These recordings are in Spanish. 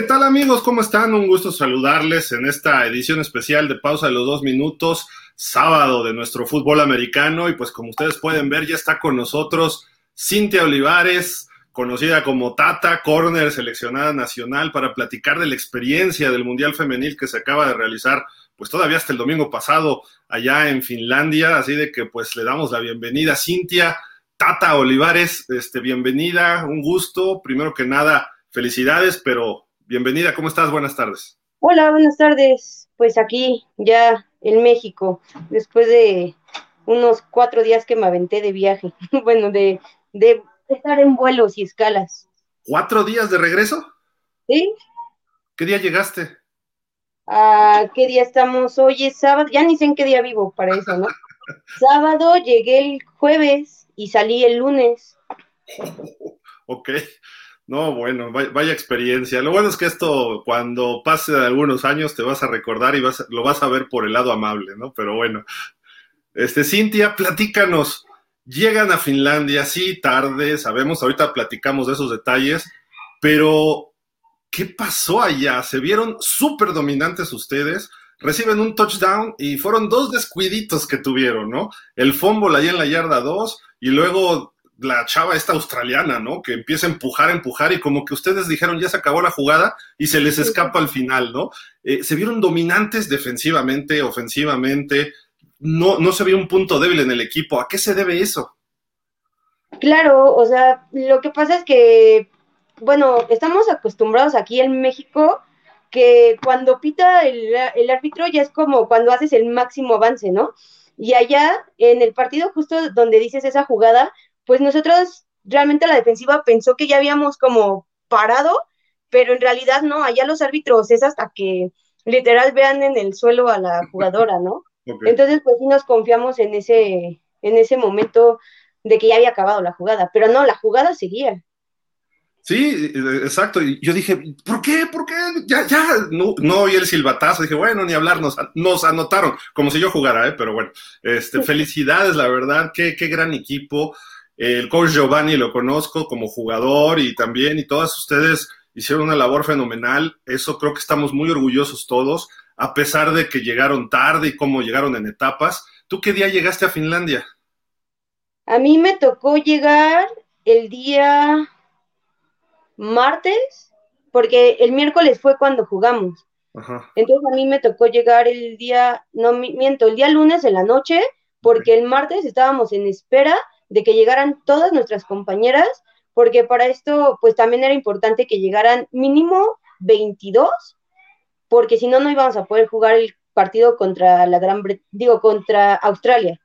¿Qué tal amigos? ¿Cómo están? Un gusto saludarles en esta edición especial de Pausa de los Dos Minutos, sábado de nuestro fútbol americano. Y pues como ustedes pueden ver, ya está con nosotros Cintia Olivares, conocida como Tata, corner seleccionada nacional, para platicar de la experiencia del Mundial Femenil que se acaba de realizar, pues todavía hasta el domingo pasado allá en Finlandia. Así de que pues le damos la bienvenida. Cintia, Tata Olivares, este, bienvenida, un gusto. Primero que nada, felicidades, pero bienvenida, ¿cómo estás? Buenas tardes. Hola, buenas tardes. Pues aquí ya en México, después de unos cuatro días que me aventé de viaje, bueno, de, de estar en vuelos y escalas. ¿Cuatro días de regreso? Sí. ¿Qué día llegaste? ¿A qué día estamos? Hoy es sábado, ya ni sé en qué día vivo para eso, ¿no? sábado llegué el jueves y salí el lunes. ok. No, bueno, vaya, experiencia. Lo bueno es que esto, cuando pase algunos años, te vas a recordar y vas, lo vas a ver por el lado amable, ¿no? Pero bueno. Este, Cintia, platícanos. Llegan a Finlandia, sí, tarde, sabemos, ahorita platicamos de esos detalles, pero ¿qué pasó allá? Se vieron súper dominantes ustedes, reciben un touchdown y fueron dos descuiditos que tuvieron, ¿no? El fumble ahí en la yarda 2 y luego la chava esta australiana, ¿no? Que empieza a empujar, empujar y como que ustedes dijeron ya se acabó la jugada y se les escapa al final, ¿no? Eh, se vieron dominantes defensivamente, ofensivamente, no, no se vio un punto débil en el equipo. ¿A qué se debe eso? Claro, o sea, lo que pasa es que, bueno, estamos acostumbrados aquí en México que cuando pita el, el árbitro ya es como cuando haces el máximo avance, ¿no? Y allá, en el partido justo donde dices esa jugada, pues nosotros realmente la defensiva pensó que ya habíamos como parado, pero en realidad no, allá los árbitros es hasta que literal vean en el suelo a la jugadora, ¿no? Entonces, pues sí nos confiamos en ese, en ese momento de que ya había acabado la jugada, pero no, la jugada seguía. Sí, exacto. Y yo dije, ¿por qué? ¿Por qué? Ya, ya, no, no oí el silbatazo. Dije, bueno, ni hablar, nos, nos anotaron, como si yo jugara, ¿eh? pero bueno, este, felicidades, la verdad, qué, qué gran equipo. El coach Giovanni lo conozco como jugador y también, y todas ustedes hicieron una labor fenomenal. Eso creo que estamos muy orgullosos todos, a pesar de que llegaron tarde y cómo llegaron en etapas. ¿Tú qué día llegaste a Finlandia? A mí me tocó llegar el día martes, porque el miércoles fue cuando jugamos. Entonces a mí me tocó llegar el día, no miento, el día lunes en la noche, porque el martes estábamos en espera de que llegaran todas nuestras compañeras, porque para esto pues también era importante que llegaran mínimo 22, porque si no no íbamos a poder jugar el partido contra la Gran digo, contra Australia.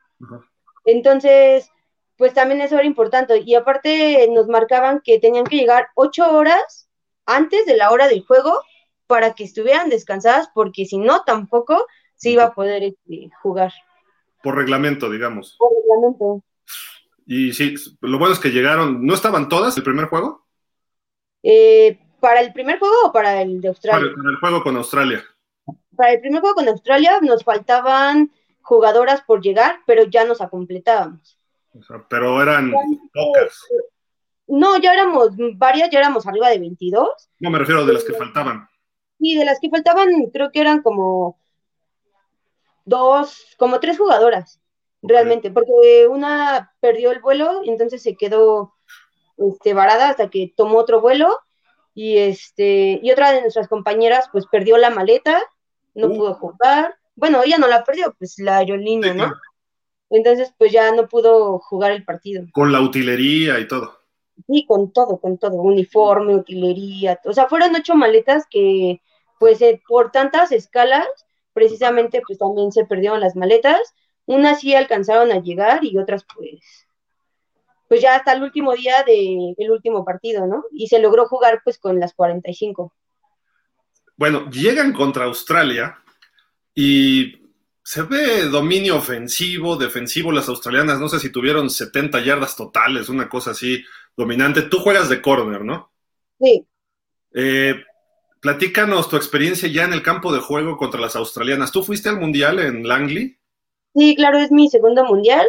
Entonces, pues también eso era importante. Y aparte nos marcaban que tenían que llegar ocho horas antes de la hora del juego para que estuvieran descansadas, porque si no, tampoco se iba a poder este, jugar. Por reglamento, digamos. Por reglamento. Y sí, lo bueno es que llegaron, ¿no estaban todas el primer juego? Eh, ¿Para el primer juego o para el de Australia? Para el juego con Australia. Para el primer juego con Australia nos faltaban jugadoras por llegar, pero ya nos completábamos pero eran pocas. No, ya éramos varias, ya éramos arriba de 22. No, me refiero de las que faltaban. Sí, de las que faltaban creo que eran como dos, como tres jugadoras, realmente, porque una perdió el vuelo y entonces se quedó este, varada hasta que tomó otro vuelo y este y otra de nuestras compañeras pues perdió la maleta, no uh. pudo jugar. Bueno, ella no la perdió, pues la aerolínea, ¿no? Entonces, pues ya no pudo jugar el partido. Con la utilería y todo. Sí, con todo, con todo, uniforme, utilería, o sea, fueron ocho maletas que, pues, eh, por tantas escalas, precisamente, pues también se perdieron las maletas. Unas sí alcanzaron a llegar y otras, pues, pues ya hasta el último día del último partido, ¿no? Y se logró jugar, pues, con las 45. Bueno, llegan contra Australia y se ve dominio ofensivo, defensivo. Las australianas, no sé si tuvieron 70 yardas totales, una cosa así dominante. Tú juegas de corner, ¿no? Sí. Eh, platícanos tu experiencia ya en el campo de juego contra las australianas. ¿Tú fuiste al mundial en Langley? Sí, claro, es mi segundo mundial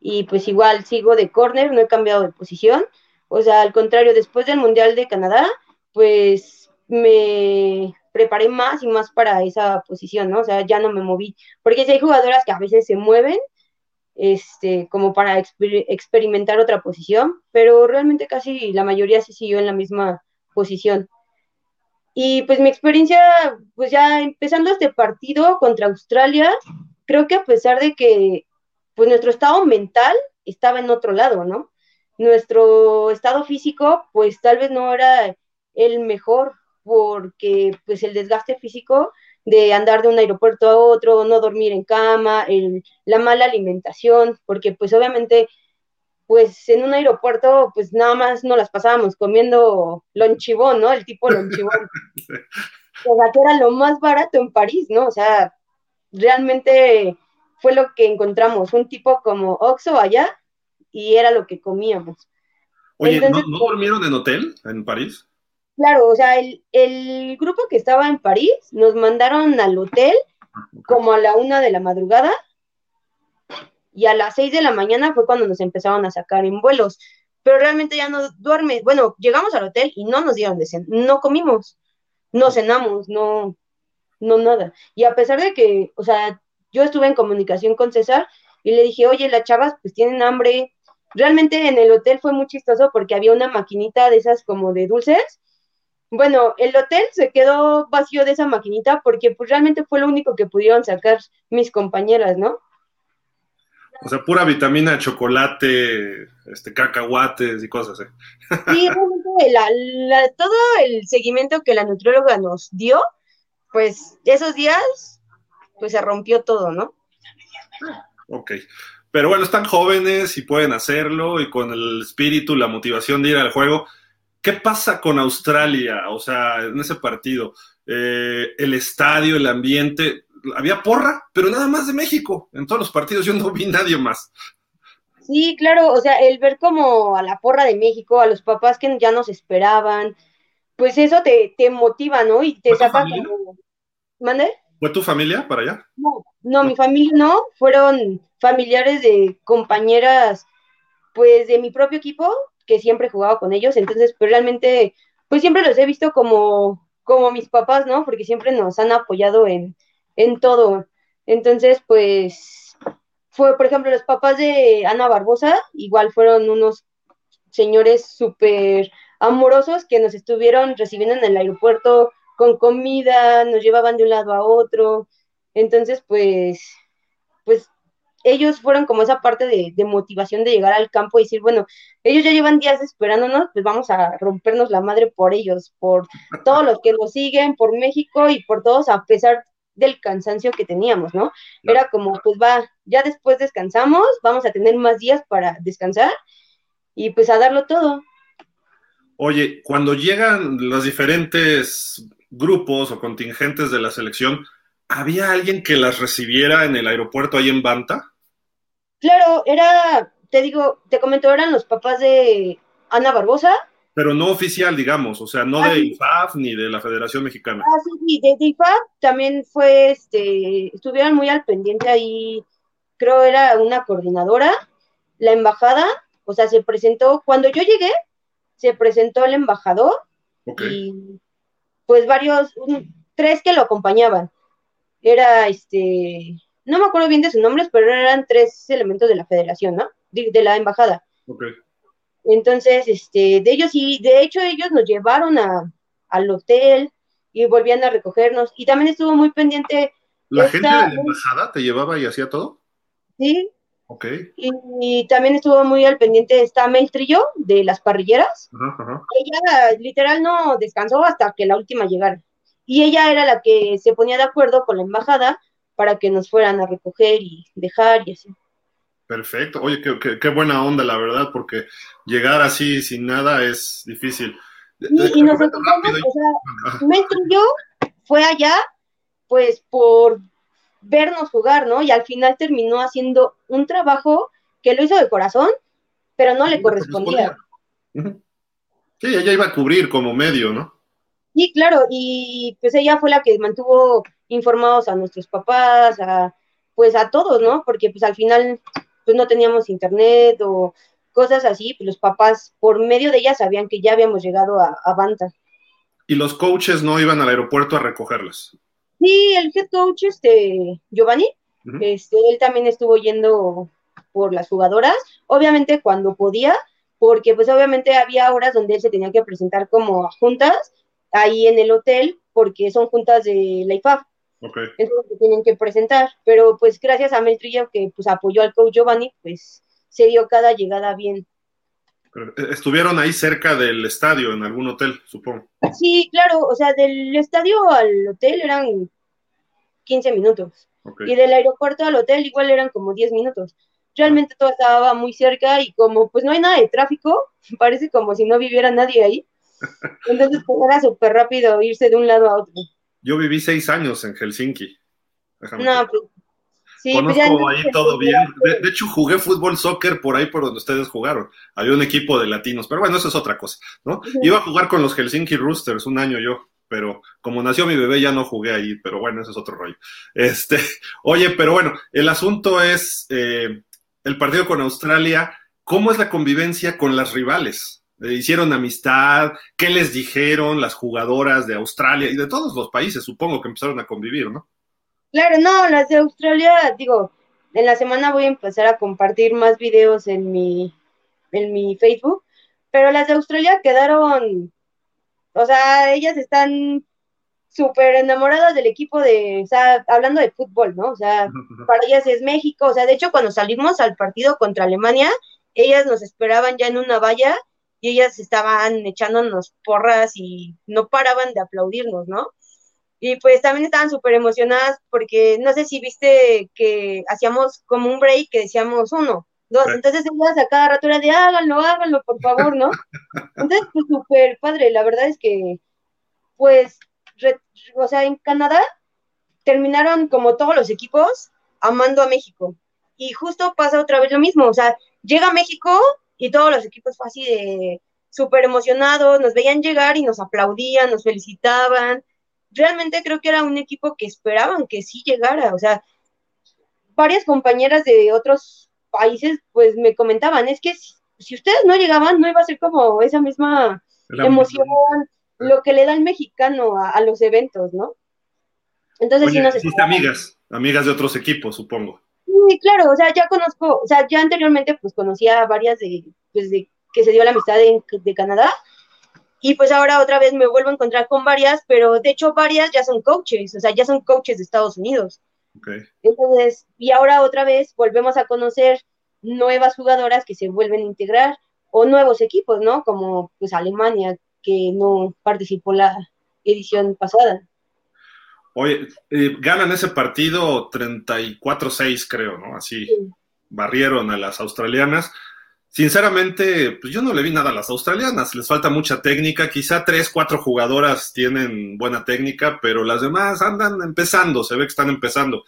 y pues igual sigo de corner, no he cambiado de posición. O sea, al contrario, después del mundial de Canadá, pues me preparé más y más para esa posición, ¿no? O sea, ya no me moví, porque si hay jugadoras que a veces se mueven, este, como para experimentar otra posición, pero realmente casi la mayoría se siguió en la misma posición. Y pues mi experiencia, pues ya empezando este partido contra Australia, creo que a pesar de que pues nuestro estado mental estaba en otro lado, ¿no? Nuestro estado físico, pues tal vez no era el mejor, porque pues el desgaste físico de andar de un aeropuerto a otro, no dormir en cama, la mala alimentación, porque pues obviamente pues en un aeropuerto pues nada más no las pasábamos comiendo lonchibón, ¿no? El tipo lonchibón. O sea, que era lo más barato en París, ¿no? O sea, realmente fue lo que encontramos, un tipo como Oxo allá y era lo que comíamos. Oye, ¿no, ¿no durmieron en hotel en París? Claro, o sea, el, grupo que estaba en París nos mandaron al hotel como a la una de la madrugada y a las seis de la mañana fue cuando nos empezaron a sacar en vuelos. Pero realmente ya no duerme. Bueno, llegamos al hotel y no nos dieron de cenar, no comimos, no cenamos, no, no nada. Y a pesar de que, o sea, yo estuve en comunicación con César y le dije, oye, las chavas pues tienen hambre. Realmente en el hotel fue muy chistoso porque había una maquinita de esas como de dulces bueno, el hotel se quedó vacío de esa maquinita porque pues realmente fue lo único que pudieron sacar mis compañeras, ¿no? O sea, pura vitamina, chocolate, este, cacahuates y cosas así. Sí, realmente todo el seguimiento que la nutrióloga nos dio, pues esos días, pues se rompió todo, ¿no? Ok. Pero bueno, están jóvenes y pueden hacerlo y con el espíritu, la motivación de ir al juego ¿Qué pasa con Australia? O sea, en ese partido, eh, el estadio, el ambiente, había porra, pero nada más de México. En todos los partidos yo no vi nadie más. Sí, claro, o sea, el ver como a la porra de México, a los papás que ya nos esperaban, pues eso te, motiva, ¿no? Y te saca como... ¿Mande? ¿Fue tu familia para allá? No, no, mi familia no, fueron familiares de compañeras, pues de mi propio equipo, que siempre he jugado con ellos, entonces, pues realmente, pues siempre los he visto como, como mis papás, ¿no? Porque siempre nos han apoyado en, en todo. Entonces, pues, fue, por ejemplo, los papás de Ana Barbosa, igual fueron unos señores súper amorosos que nos estuvieron recibiendo en el aeropuerto con comida, nos llevaban de un lado a otro. Entonces, pues, pues ellos fueron como esa parte de, motivación de llegar al campo y decir, bueno, ellos ya llevan días esperándonos, pues vamos a rompernos la madre por ellos, por todos los que nos siguen, por México y por todos, a pesar del cansancio que teníamos, ¿no? Era como, pues va, ya después descansamos, vamos a tener más días para descansar y pues a darlo todo. Oye, cuando llegan los diferentes grupos o contingentes de la selección, ¿había alguien que las recibiera en el aeropuerto ahí en Banta? Claro, era, te digo, te comento, eran los papás de Ana Barbosa. Pero no oficial, digamos, o sea, no de IFAF ni de la Federación Mexicana. Ah, sí, sí, de, IFAF también fue, este, estuvieron muy al pendiente ahí, creo era una coordinadora, la embajada, o sea, se presentó, cuando yo llegué, se presentó el embajador y pues varios, tres que lo acompañaban. Era este no me acuerdo bien de sus nombres, pero eran tres elementos de la federación, ¿no? De, la embajada. Entonces, este, de ellos y de hecho ellos nos llevaron a, al hotel y volvían a recogernos. Y también estuvo muy pendiente. ¿La gente de la embajada te llevaba y hacía todo? Sí. Ok. Y, también estuvo muy al pendiente esta Mel Trillo de las parrilleras. Ella literal no descansó hasta que la última llegara. Y ella era la que se ponía de acuerdo con la embajada para que nos fueran a recoger y dejar y así. Perfecto. Oye, qué, buena onda, la verdad, porque llegar así sin nada es difícil. Y, nos encontramos, o sea, y yo fue allá, pues, por vernos jugar, ¿no? Y al final terminó haciendo un trabajo que lo hizo de corazón, pero no le correspondía. Sí, ella iba a cubrir como medio, ¿no? Sí, claro, y pues ella fue la que mantuvo informados a nuestros papás, a, pues a todos, ¿no? Porque pues al final pues no teníamos internet o cosas así, pues los papás por medio de ella sabían que ya habíamos llegado a, a Banta. ¿Y los coaches no iban al aeropuerto a recogerlas? Sí, el head coach, este, Giovanni, este, él también estuvo yendo por las jugadoras, obviamente cuando podía, porque pues obviamente había horas donde él se tenía que presentar como juntas ahí en el hotel, porque son juntas de la IFAF. Okay. Entonces tienen que presentar, pero pues gracias a Mel que pues apoyó al coach Giovanni, pues se dio cada llegada bien. Eh, estuvieron ahí cerca del estadio, en algún hotel, supongo. Sí, claro, o sea, del estadio al hotel eran 15 minutos. Y del aeropuerto al hotel igual eran como 10 minutos. Realmente todo estaba muy cerca y como pues no hay nada de tráfico, parece como si no viviera nadie ahí. Entonces pues, era súper rápido irse de un lado a otro. Yo viví seis años en Helsinki. no, pues Sí, pues Conozco ahí todo bien. De, hecho, jugué fútbol, soccer por ahí por donde ustedes jugaron. Había un equipo de latinos, pero bueno, eso es otra cosa, ¿no? Iba a jugar con los Helsinki Roosters un año yo, pero como nació mi bebé ya no jugué ahí, pero bueno, eso es otro rollo. Este, oye, pero bueno, el asunto es eh, el partido con Australia. ¿Cómo es la convivencia con las rivales? Eh, ¿Hicieron amistad? ¿Qué les dijeron las jugadoras de Australia y de todos los países? Supongo que empezaron a convivir, ¿no? Claro, no, las de Australia, digo, en la semana voy a empezar a compartir más videos en mi, en mi Facebook, pero las de Australia quedaron, o sea, ellas están súper enamoradas del equipo de, o sea, hablando de fútbol, ¿no? O sea, para ellas es México, o sea, de hecho cuando salimos al partido contra Alemania, ellas nos esperaban ya en una valla y ellas estaban echándonos porras y no paraban de aplaudirnos, ¿no? Y pues también estaban súper emocionadas porque no sé si viste que hacíamos como un break que decíamos uno, dos, entonces ellas a cada rato era de háganlo, háganlo, por favor, ¿no? Entonces, pues súper padre, la verdad es que, pues, o sea, en Canadá terminaron como todos los equipos amando a México. Y justo pasa otra vez lo mismo, o sea, llega a México y todos los equipos fue así de súper emocionados, nos veían llegar y nos aplaudían, nos felicitaban, realmente creo que era un equipo que esperaban que sí llegara, o sea, varias compañeras de otros países pues me comentaban, es que si, ustedes no llegaban no iba a ser como esa misma emoción, lo que le da el mexicano a, los eventos, ¿no? Entonces sí nos amigas, amigas de otros equipos, supongo. Sí, claro, o sea, ya conozco, o sea, ya anteriormente pues conocía a varias de, pues de que se dio la amistad de Canadá, y pues ahora otra vez me vuelvo a encontrar con varias, pero de hecho varias ya son coaches, o sea, ya son coaches de Estados Unidos. Entonces, y ahora otra vez volvemos a conocer nuevas jugadoras que se vuelven a integrar o nuevos equipos, ¿no? Como pues Alemania, que no participó la edición pasada. Oye, eh, ganan ese partido 34-6, creo, ¿no? Así barrieron a las australianas. Sinceramente, pues yo no le vi nada a las australianas, les falta mucha técnica, quizá tres, cuatro jugadoras tienen buena técnica, pero las demás andan empezando, se ve que están empezando.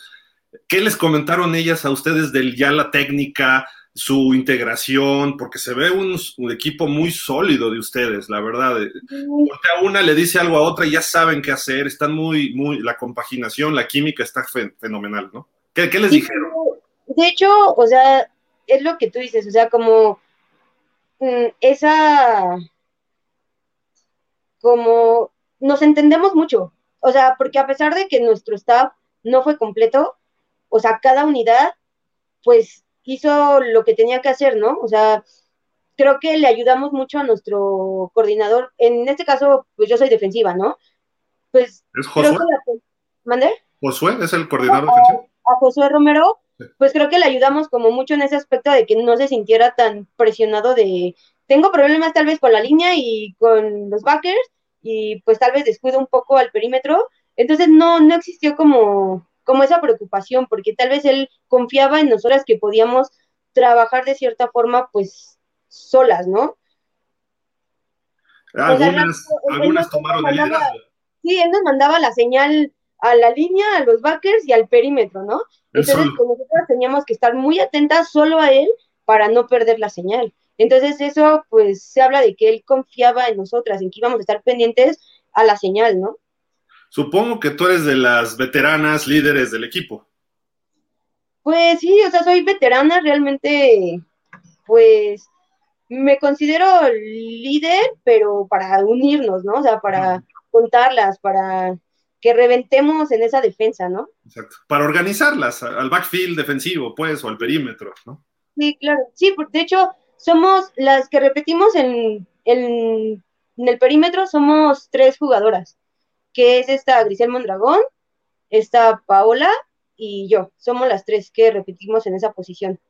¿Qué les comentaron ellas a ustedes del ya la técnica, su integración? Porque se ve un, equipo muy sólido de ustedes, la verdad. Porque a una le dice algo a otra y ya saben qué hacer, están muy, muy, la compaginación, la química está fenomenal, ¿no? ¿Qué, qué les dijeron? De hecho, o sea, es lo que tú dices, o sea, como mm, esa, como nos entendemos mucho, o sea, porque a pesar de que nuestro staff no fue completo, o sea, cada unidad, pues hizo lo que tenía que hacer, ¿no? O sea, creo que le ayudamos mucho a nuestro coordinador. En este caso, pues yo soy defensiva, ¿no? Pues. ¿Es Josué? ¿Mande? ¿Josué es el coordinador defensivo? A Josué Romero, pues creo que le ayudamos como mucho en ese aspecto de que no se sintiera tan presionado de, tengo problemas tal vez con la línea y con los backers y pues tal vez descuido un poco al perímetro. Entonces no, no existió como, como esa preocupación porque tal vez él confiaba en nosotras que podíamos trabajar de cierta forma pues solas, ¿no? Algunas, tomaron Sí, él nos mandaba la señal a la línea, a los backers y al perímetro, ¿no? Entonces, nosotros teníamos que estar muy atentas solo a él para no perder la señal. Entonces, eso, pues, se habla de que él confiaba en nosotras, en que íbamos a estar pendientes a la señal, ¿no? Supongo que tú eres de las veteranas líderes del equipo. Pues sí, o sea, soy veterana, realmente, pues, me considero líder, pero para unirnos, ¿no? O sea, para contarlas, para que reventemos en esa defensa, ¿no? Exacto. Para organizarlas al backfield defensivo, pues, o al perímetro, ¿no? Sí, claro. Sí, de hecho, somos las que repetimos en, en, el perímetro, somos tres jugadoras, que es esta Grisel Mondragón, esta Paola y yo. Somos las tres que repetimos en esa posición.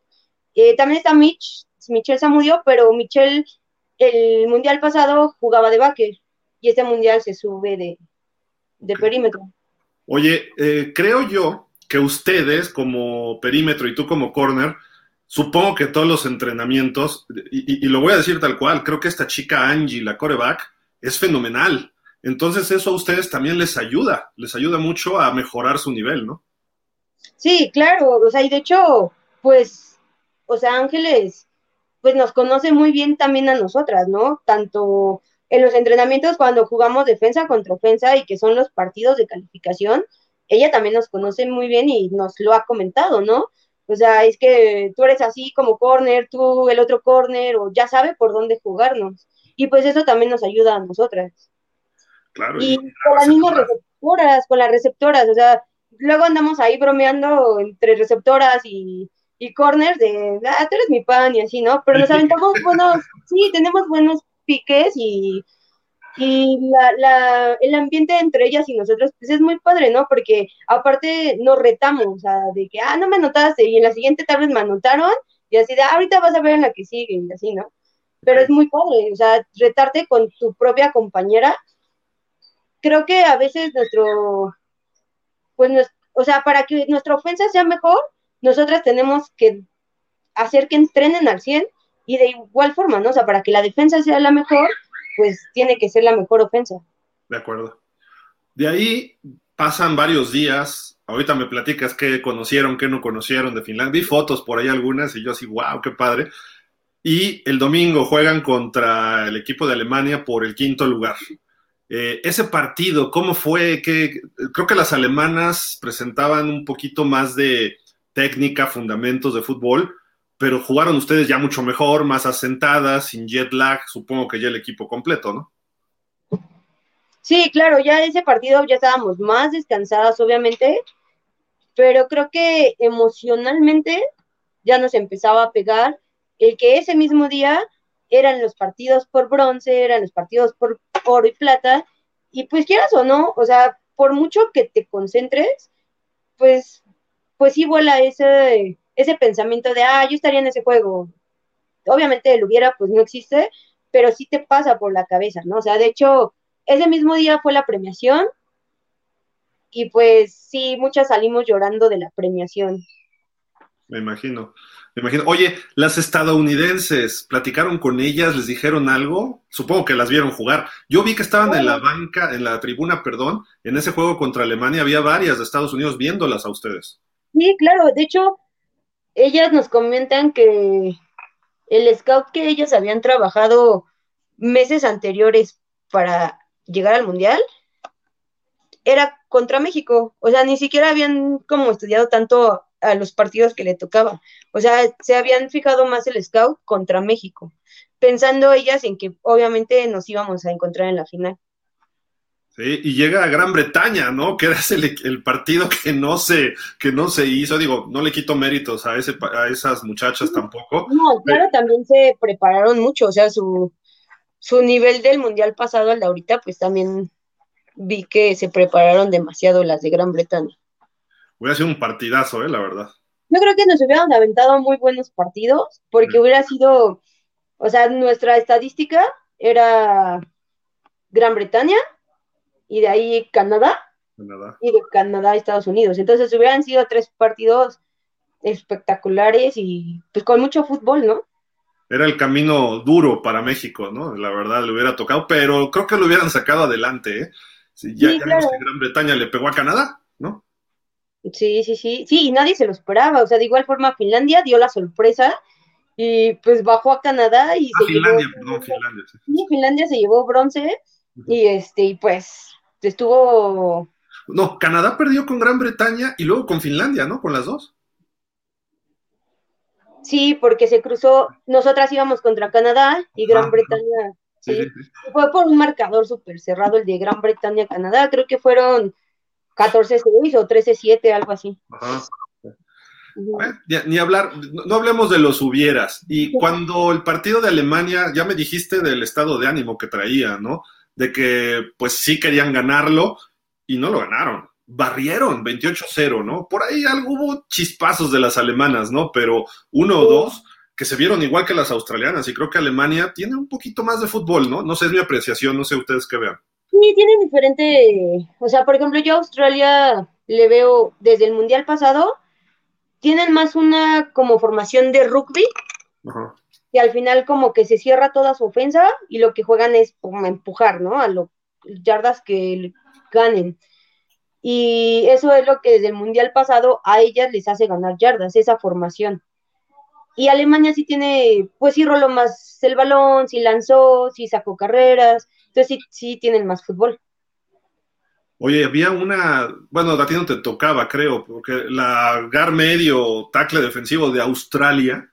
Eh, también está Mitch, Michelle Samudio, pero Michelle el mundial pasado jugaba de backer y este mundial se sube de, de perímetro. Oye, eh, creo yo que ustedes como perímetro y tú como corner, supongo que todos los entrenamientos, y, lo voy a decir tal cual, creo que esta chica Angie, la coreback, es fenomenal. Entonces eso a ustedes también les ayuda, les ayuda mucho a mejorar su nivel, ¿no? Sí, claro, o sea, y de hecho, pues, o sea, Ángeles, pues nos conoce muy bien también a nosotras, ¿no? Tanto en los entrenamientos cuando jugamos defensa contra ofensa y que son los partidos de calificación, ella también nos conoce muy bien y nos lo ha comentado, ¿no? O sea, es que tú eres así como corner, tú el otro corner, o ya sabe por dónde jugarnos. Y pues eso también nos ayuda a nosotras. Claro. Y, con las mismas receptoras, con las receptoras, o sea, luego andamos ahí bromeando entre receptoras y, y corners de, ah, tú eres mi pan y así, ¿no? Pero nos aventamos buenos, sí, tenemos buenos piques y, y la, la, el ambiente entre ellas y nosotros, pues es muy padre, ¿no? Porque aparte nos retamos, o sea, de que, ah, no me anotaste, y en la siguiente tal me anotaron, y así de, ah, ahorita vas a ver en la que sigue, y así, ¿no? Pero es muy padre, o sea, retarte con tu propia compañera. Creo que a veces nuestro, pues, o sea, para que nuestra ofensa sea mejor, nosotras tenemos que hacer que entrenen al 100 y de igual forma, ¿no? O sea, para que la defensa sea la mejor, pues tiene que ser la mejor ofensa. De acuerdo. De ahí pasan varios días. Ahorita me platicas qué conocieron, qué no conocieron de Finlandia. Vi fotos por ahí algunas y yo así, wow, qué padre. Y el domingo juegan contra el equipo de Alemania por el quinto lugar. Eh, ese partido, ¿cómo fue? que Creo que las alemanas presentaban un poquito más de técnica, fundamentos de fútbol, pero jugaron ustedes ya mucho mejor, más asentadas, sin jet lag, supongo que ya el equipo completo, ¿no? Sí, claro, ya ese partido ya estábamos más descansadas, obviamente, pero creo que emocionalmente ya nos empezaba a pegar el que ese mismo día eran los partidos por bronce, eran los partidos por oro y plata, y pues quieras o no, o sea, por mucho que te concentres, pues, pues sí vuela ese, ese pensamiento de, ah, yo estaría en ese juego. Obviamente el hubiera, pues no existe, pero sí te pasa por la cabeza, ¿no? O sea, de hecho, ese mismo día fue la premiación y pues sí, muchas salimos llorando de la premiación. Me imagino, me imagino. Oye, las estadounidenses, ¿platicaron con ellas? ¿Les dijeron algo? Supongo que las vieron jugar. Yo vi que estaban en la banca, en la tribuna, perdón, en ese juego contra Alemania, había varias de Estados Unidos viéndolas a ustedes. Sí, claro, de hecho, ellas nos comentan que el scout que ellas habían trabajado meses anteriores para llegar al mundial era contra México, o sea, ni siquiera habían como estudiado tanto a los partidos que le tocaban, o sea, se habían fijado más el scout contra México, pensando ellas en que obviamente nos íbamos a encontrar en la final y llega a Gran Bretaña, ¿no? Que era el, partido que no, se, que no se hizo. Digo, no le quito méritos a, ese, a esas muchachas tampoco. No, claro, también se prepararon mucho. O sea, su, su nivel del mundial pasado al de ahorita, pues también vi que se prepararon demasiado las de Gran Bretaña. Hubiera sido un partidazo, ¿eh? La verdad. Yo creo que nos hubieran aventado muy buenos partidos, porque hubiera sido, o sea, nuestra estadística era Gran Bretaña, y de ahí Canadá, y de Canadá a Estados Unidos. Entonces hubieran sido tres partidos espectaculares y pues con mucho fútbol, ¿no? Era el camino duro para México, ¿no? La verdad le hubiera tocado, pero creo que lo hubieran sacado adelante, ¿eh? ya, que Gran Bretaña le pegó a Canadá, ¿no? Sí, sí, sí, sí, y nadie se lo esperaba, o sea, de igual forma Finlandia dio la sorpresa y pues bajó a Canadá y se Finlandia, perdón, Finlandia. Sí. Finlandia se llevó bronce y este, y pues estuvo... No, Canadá perdió con Gran Bretaña y luego con Finlandia, ¿no? Con las dos. Sí, porque se cruzó, nosotras íbamos contra Canadá y Gran ah, Bretaña Sí, Fue por un marcador súper cerrado, el de Gran Bretaña-Canadá. Creo que fueron 14-6 o 13-7, algo así. Ajá. ni hablar, no, hablemos de los hubieras. Y cuando el partido de Alemania, ya me dijiste del estado de ánimo que traía, ¿no? De que pues sí querían ganarlo y no lo ganaron. Barrieron 28-0, ¿no? Por ahí algo hubo chispazos de las alemanas, ¿no? Pero uno o dos que se vieron igual que las australianas y creo que Alemania tiene un poquito más de fútbol, ¿no? No sé, es mi apreciación, no sé ustedes qué vean. Sí, tiene diferente, o sea, por ejemplo, yo a Australia le veo desde el Mundial pasado, tienen más una como formación de rugby, Ajá. Que al final como que se cierra toda su ofensa y lo que juegan es empujar, ¿no? A los yardas que ganen. Y eso es lo que desde el Mundial pasado a ellas les hace ganar yardas, esa formación. Y Alemania sí tiene, pues sí roló más el balón, sí lanzó, sí sacó carreras, entonces sí, sí tienen más fútbol. Oye, había una, bueno, a no te tocaba, creo, porque la gar medio tackle defensivo de Australia,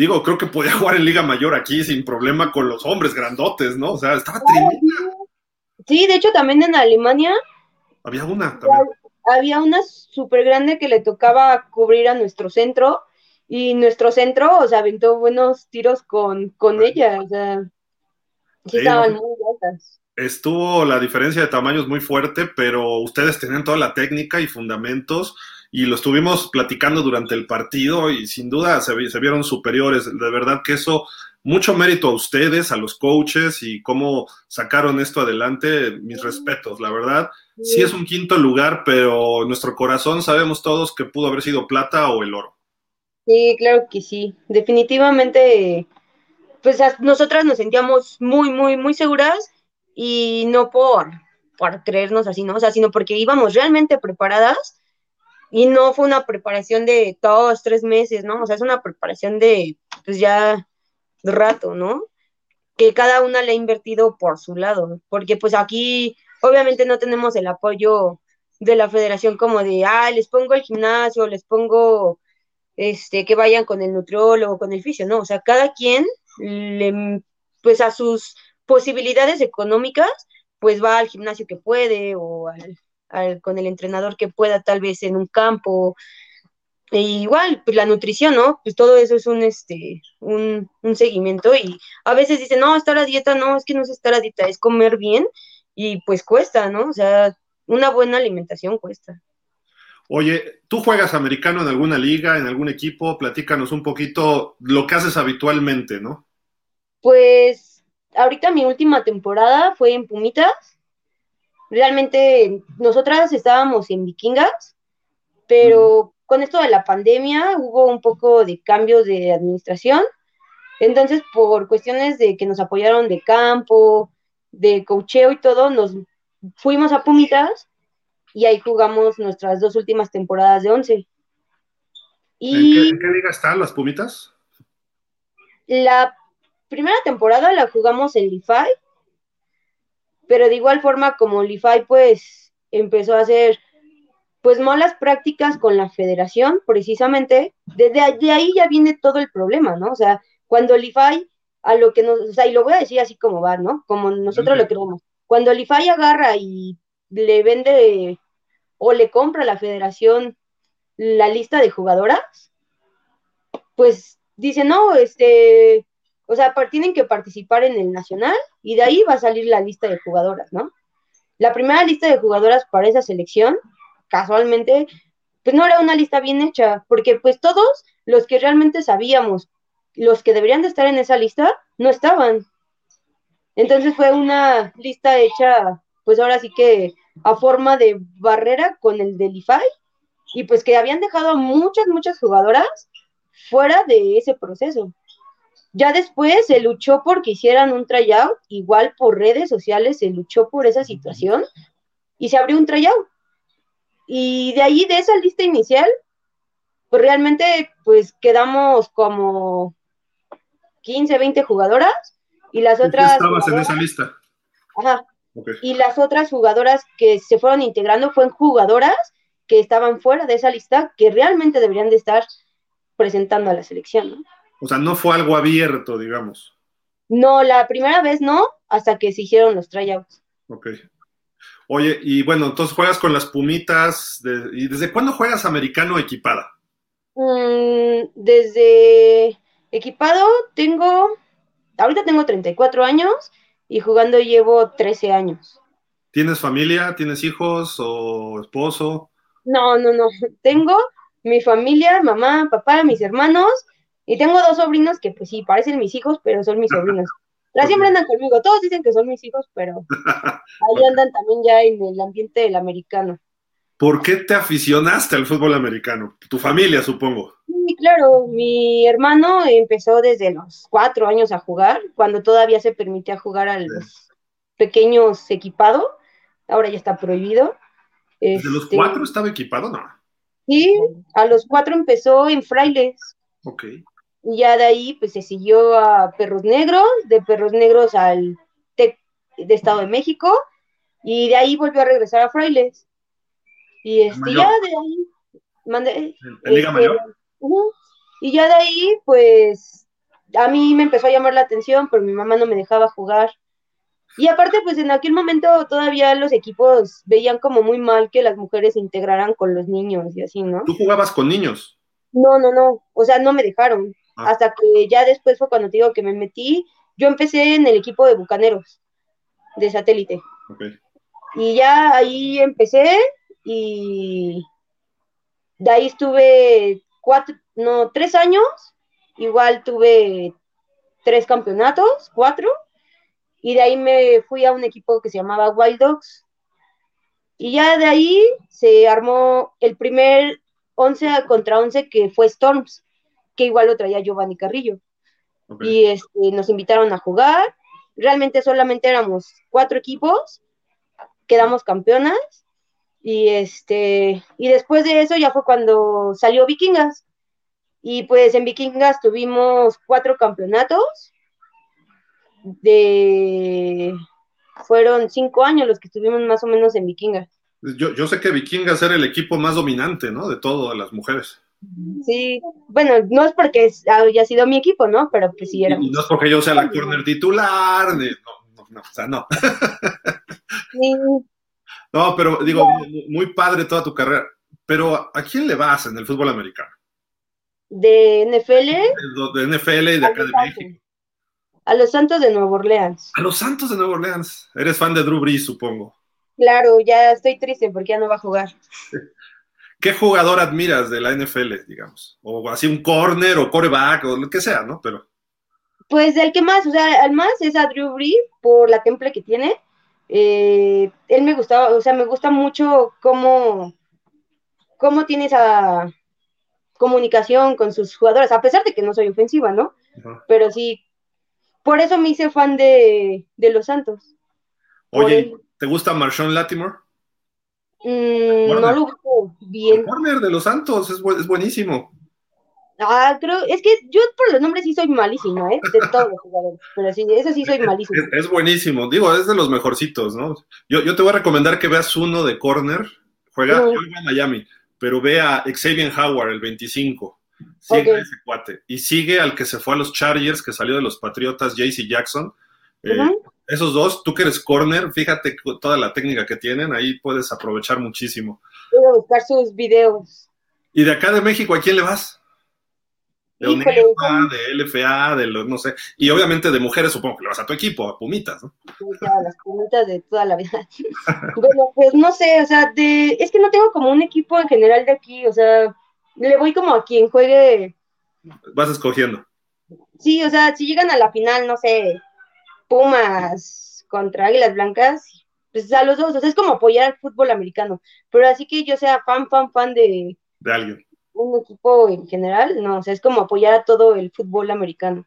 digo, creo que podía jugar en Liga Mayor aquí sin problema con los hombres grandotes, ¿no? O sea, estaba tremenda. Sí, de hecho también en Alemania. Había una también. Había una súper grande que le tocaba cubrir a nuestro centro y nuestro centro, o sea, aventó buenos tiros con, con ella, o sea, sí, estaban muy altas. Estuvo la diferencia de tamaños muy fuerte, pero ustedes tenían toda la técnica y fundamentos y lo estuvimos platicando durante el partido y sin duda se, se, vieron superiores. De verdad que eso, mucho mérito a ustedes, a los coaches y cómo sacaron esto adelante. Mis respetos, la verdad. Sí. es un quinto lugar, pero nuestro corazón sabemos todos que pudo haber sido plata o el oro. Sí, claro que sí. Definitivamente, pues nosotras nos sentíamos muy, muy, muy seguras y no por, por creernos así, ¿no? O sea, sino porque íbamos realmente preparadas y no fue una preparación de dos, tres meses, ¿no? O sea, es una preparación de, pues ya, rato, ¿no? Que cada una le ha invertido por su lado, porque pues aquí obviamente no tenemos el apoyo de la federación como de, ah, les pongo el gimnasio, les pongo este, que vayan con el nutriólogo, con el fisio, ¿no? O sea, cada quien, le, pues a sus posibilidades económicas, pues va al gimnasio que puede o al, con el entrenador que pueda, tal vez en un campo. E igual, pues la nutrición, ¿no? Pues todo eso es un, este, un, un seguimiento y a veces dicen, no, estar a dieta, no, es que no es estar a dieta, es comer bien y pues cuesta, ¿no? O sea, una buena alimentación cuesta. Oye, ¿tú juegas americano en alguna liga, en algún equipo? Platícanos un poquito lo que haces habitualmente, ¿no? Pues ahorita mi última temporada fue en Pumitas. Realmente nosotras estábamos en Vikingas, pero con esto de la pandemia hubo un poco de cambios de administración. Entonces, por cuestiones de que nos apoyaron de campo, de cocheo y todo, nos fuimos a Pumitas y ahí jugamos nuestras dos últimas temporadas de once. Y ¿En, qué, liga están las Pumitas? La primera temporada la jugamos en Lify, pero de igual forma como Lify pues empezó a hacer pues malas prácticas con la federación, precisamente, desde ahí ya viene todo el problema, ¿no? O sea, cuando Lify a lo que nos, o sea, y lo voy a decir así como va, ¿no? Como nosotros lo creemos. Cuando Lify agarra y le vende o le compra a la federación la lista de jugadoras, pues dice, no, este, o sea, tienen que participar en el nacional y de ahí va a salir la lista de jugadoras, ¿no? La primera lista de jugadoras para esa selección, casualmente, pues no era una lista bien hecha, porque pues todos los que realmente sabíamos, los que deberían de estar en esa lista, no estaban. Entonces fue una lista hecha, pues ahora sí que a forma de barrera con el del y pues que habían dejado a muchas, muchas jugadoras fuera de ese proceso. Ya después se luchó por que hicieran un tryout, igual por redes sociales se luchó por esa situación y se abrió un tryout. Y de ahí, de esa lista inicial, pues realmente pues quedamos como 15, 20 jugadoras y las otras... estabas en esa lista? Ajá, y las otras jugadoras que se fueron integrando fueron jugadoras que estaban fuera de esa lista que realmente deberían de estar presentando a la selección, ¿no? O sea, no fue algo abierto, digamos. No, la primera vez no, hasta que se hicieron los tryouts. Ok. Oye, y bueno, entonces juegas con las Pumitas. ¿Y desde cuándo juegas americano equipada? Mm, desde equipado tengo, ahorita tengo 34 años y jugando llevo 13 años. ¿Tienes familia? ¿Tienes hijos o esposo? No, no, no. Tengo mi familia, mamá, papá, mis hermanos y tengo dos sobrinos que pues sí, parecen mis hijos, pero son mis sobrinos. La siempre andan conmigo, todos dicen que son mis hijos, pero ahí andan también ya en el ambiente del americano. ¿Por qué te aficionaste al fútbol americano? Tu familia, supongo. Sí, claro, mi hermano empezó desde los cuatro años a jugar, cuando todavía se permitía jugar a los pequeños equipados, ahora ya está prohibido. ¿Desde los este, cuatro estaba equipado? No. Sí, a los cuatro empezó en Frailes. Ok. Y ya de ahí, pues se siguió a Perros Negros, de Perros Negros al TEC de Estado de México, y de ahí volvió a regresar a Frailes. Y este, ya de ahí, mandé, Liga este, Mayor? y ya de ahí, pues, a mí me empezó a llamar la atención, pero mi mamá no me dejaba jugar. Y aparte, pues en aquel momento todavía los equipos veían como muy mal que las mujeres se integraran con los niños y así, ¿no? ¿Tú jugabas con niños? No, no, no, o sea, no me dejaron. Hasta que ya después fue cuando te digo que me metí. Yo empecé en el equipo de Bucaneros, de satélite. Y ya ahí empecé y de ahí estuve cuatro, no, tres años, igual tuve tres campeonatos, cuatro, y de ahí me fui a un equipo que se llamaba Wild Dogs. Y ya de ahí se armó el primer 11 contra 11 que fue Storms, que igual lo traía Giovanni Carrillo. Y este, nos invitaron a jugar. Realmente solamente éramos cuatro equipos, quedamos campeonas y este, y después de eso ya fue cuando salió Vikingas. Y pues en Vikingas tuvimos cuatro campeonatos. De fueron cinco años los que estuvimos más o menos en Vikingas. Yo, yo sé que Vikingas era el equipo más dominante, ¿no? De todas las mujeres. Sí, bueno, no es porque haya sido mi equipo, ¿no? Pero pues sí era. No es porque yo sea la corner titular, no, no, no, o sea, no. Sí. No, pero digo, muy padre toda tu carrera. Pero ¿a quién le vas en el fútbol americano? ¿De NFL? De, NFL y de acá de México. A los Santos de Nueva Orleans. A los Santos de Nueva Orleans. Eres fan de Drew Brees, supongo. Claro, ya estoy triste porque ya no va a jugar. ¿Qué jugador admiras de la NFL, digamos? O así un corner o coreback o lo que sea, ¿no? Pero. Pues el que más, o sea, el más es a Drew Brees por la temple que tiene eh, él me gustaba, o sea, me gusta mucho cómo, cómo tiene esa comunicación con sus jugadores, a pesar de que no soy ofensiva, ¿no? Pero sí, por eso me hice fan de, los Santos. Oye, ¿te gusta Marshawn Latimore? Mm, no lo gusto bien. El de los Santos es, es buenísimo. Ah, creo, es que yo por los nombres sí soy malísimo, ¿eh? De todos los jugadores, pero sí, eso sí soy malísimo. Es, buenísimo, digo, es de los mejorcitos, ¿no? Yo, yo, te voy a recomendar que veas uno de corner, juega, yo a Miami, pero ve a Xavier Howard, el 25, sigue a ese cuate, y sigue al que se fue a los Chargers, que salió de los Patriotas, JC Jackson. Eh, esos dos, tú que eres corner, fíjate toda la técnica que tienen, ahí puedes aprovechar muchísimo. Voy a buscar sus videos. ¿Y de acá de México, a quién le vas? de UNEFA, de LFA, de los, no sé, y obviamente de mujeres supongo que le vas a tu equipo, a Pumitas, ¿no? Sí, claro, las Pumitas de toda la vida. bueno, pues no sé, o sea, de, es que no tengo como un equipo en general de aquí, o sea, le voy como a quien juegue. Vas escogiendo. Sí, o sea, si llegan a la final, no sé, Pumas contra Águilas Blancas, pues a los dos, o sea, es como apoyar al fútbol americano, pero así que yo sea fan, fan, fan de... De alguien un equipo en general, no, o sea, es como apoyar a todo el fútbol americano.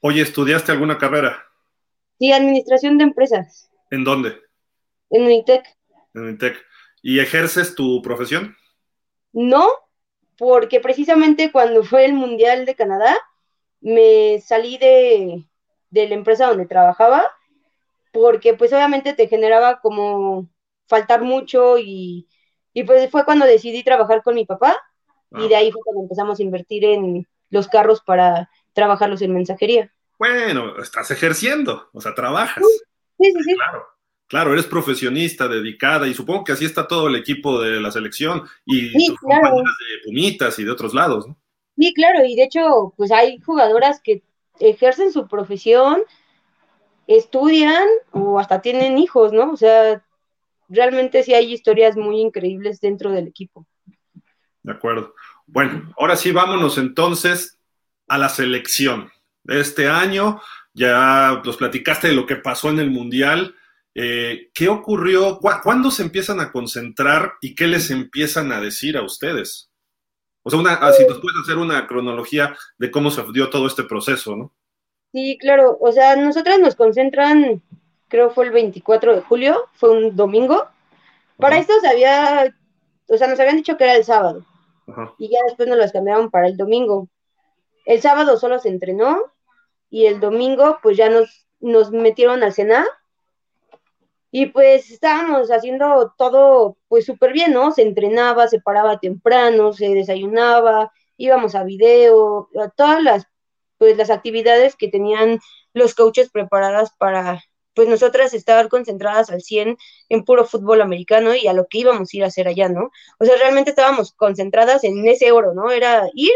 Oye, ¿estudiaste alguna carrera? Sí, administración de empresas. ¿En dónde? En Unitec. En Unitec. ¿Y ejerces tu profesión? No, porque precisamente cuando fue el Mundial de Canadá, me salí de, de la empresa donde trabajaba, porque pues obviamente te generaba como faltar mucho y, y pues fue cuando decidí trabajar con mi papá y de ahí fue cuando empezamos a invertir en los carros para trabajarlos en mensajería. Bueno, estás ejerciendo, o sea, trabajas. Sí, sí, sí. Claro. Claro, eres profesionista, dedicada, y supongo que así está todo el equipo de la selección y tus compañeras de Pumitas y de otros lados, ¿no? Sí, claro, y de hecho, pues hay jugadoras que ejercen su profesión, estudian o hasta tienen hijos, ¿no? O sea, realmente sí hay historias muy increíbles dentro del equipo. De acuerdo. Bueno, ahora sí, vámonos entonces a la selección de este año. Ya nos platicaste de lo que pasó en el Mundial. Eh, ¿Qué ocurrió? ¿Cuándo se empiezan a concentrar y qué les empiezan a decir a ustedes? O sea, una, si nos puedes hacer una cronología de cómo se dio todo este proceso, ¿no? Sí, claro. O sea, nosotras nos concentran, creo fue el 24 de julio, fue un domingo. Para esto se había, o sea, nos habían dicho que era el sábado. Y ya después nos las cambiaron para el domingo. El sábado solo se entrenó y el domingo pues ya nos, nos metieron al cenar y pues estábamos haciendo todo pues súper bien, ¿no? Se entrenaba, se paraba temprano, se desayunaba, íbamos a video, a todas las pues las actividades que tenían los coaches preparadas para pues nosotras estar concentradas al 100 en puro fútbol americano y a lo que íbamos a ir a hacer allá, ¿no? O sea, realmente estábamos concentradas en ese oro, ¿no? Era ir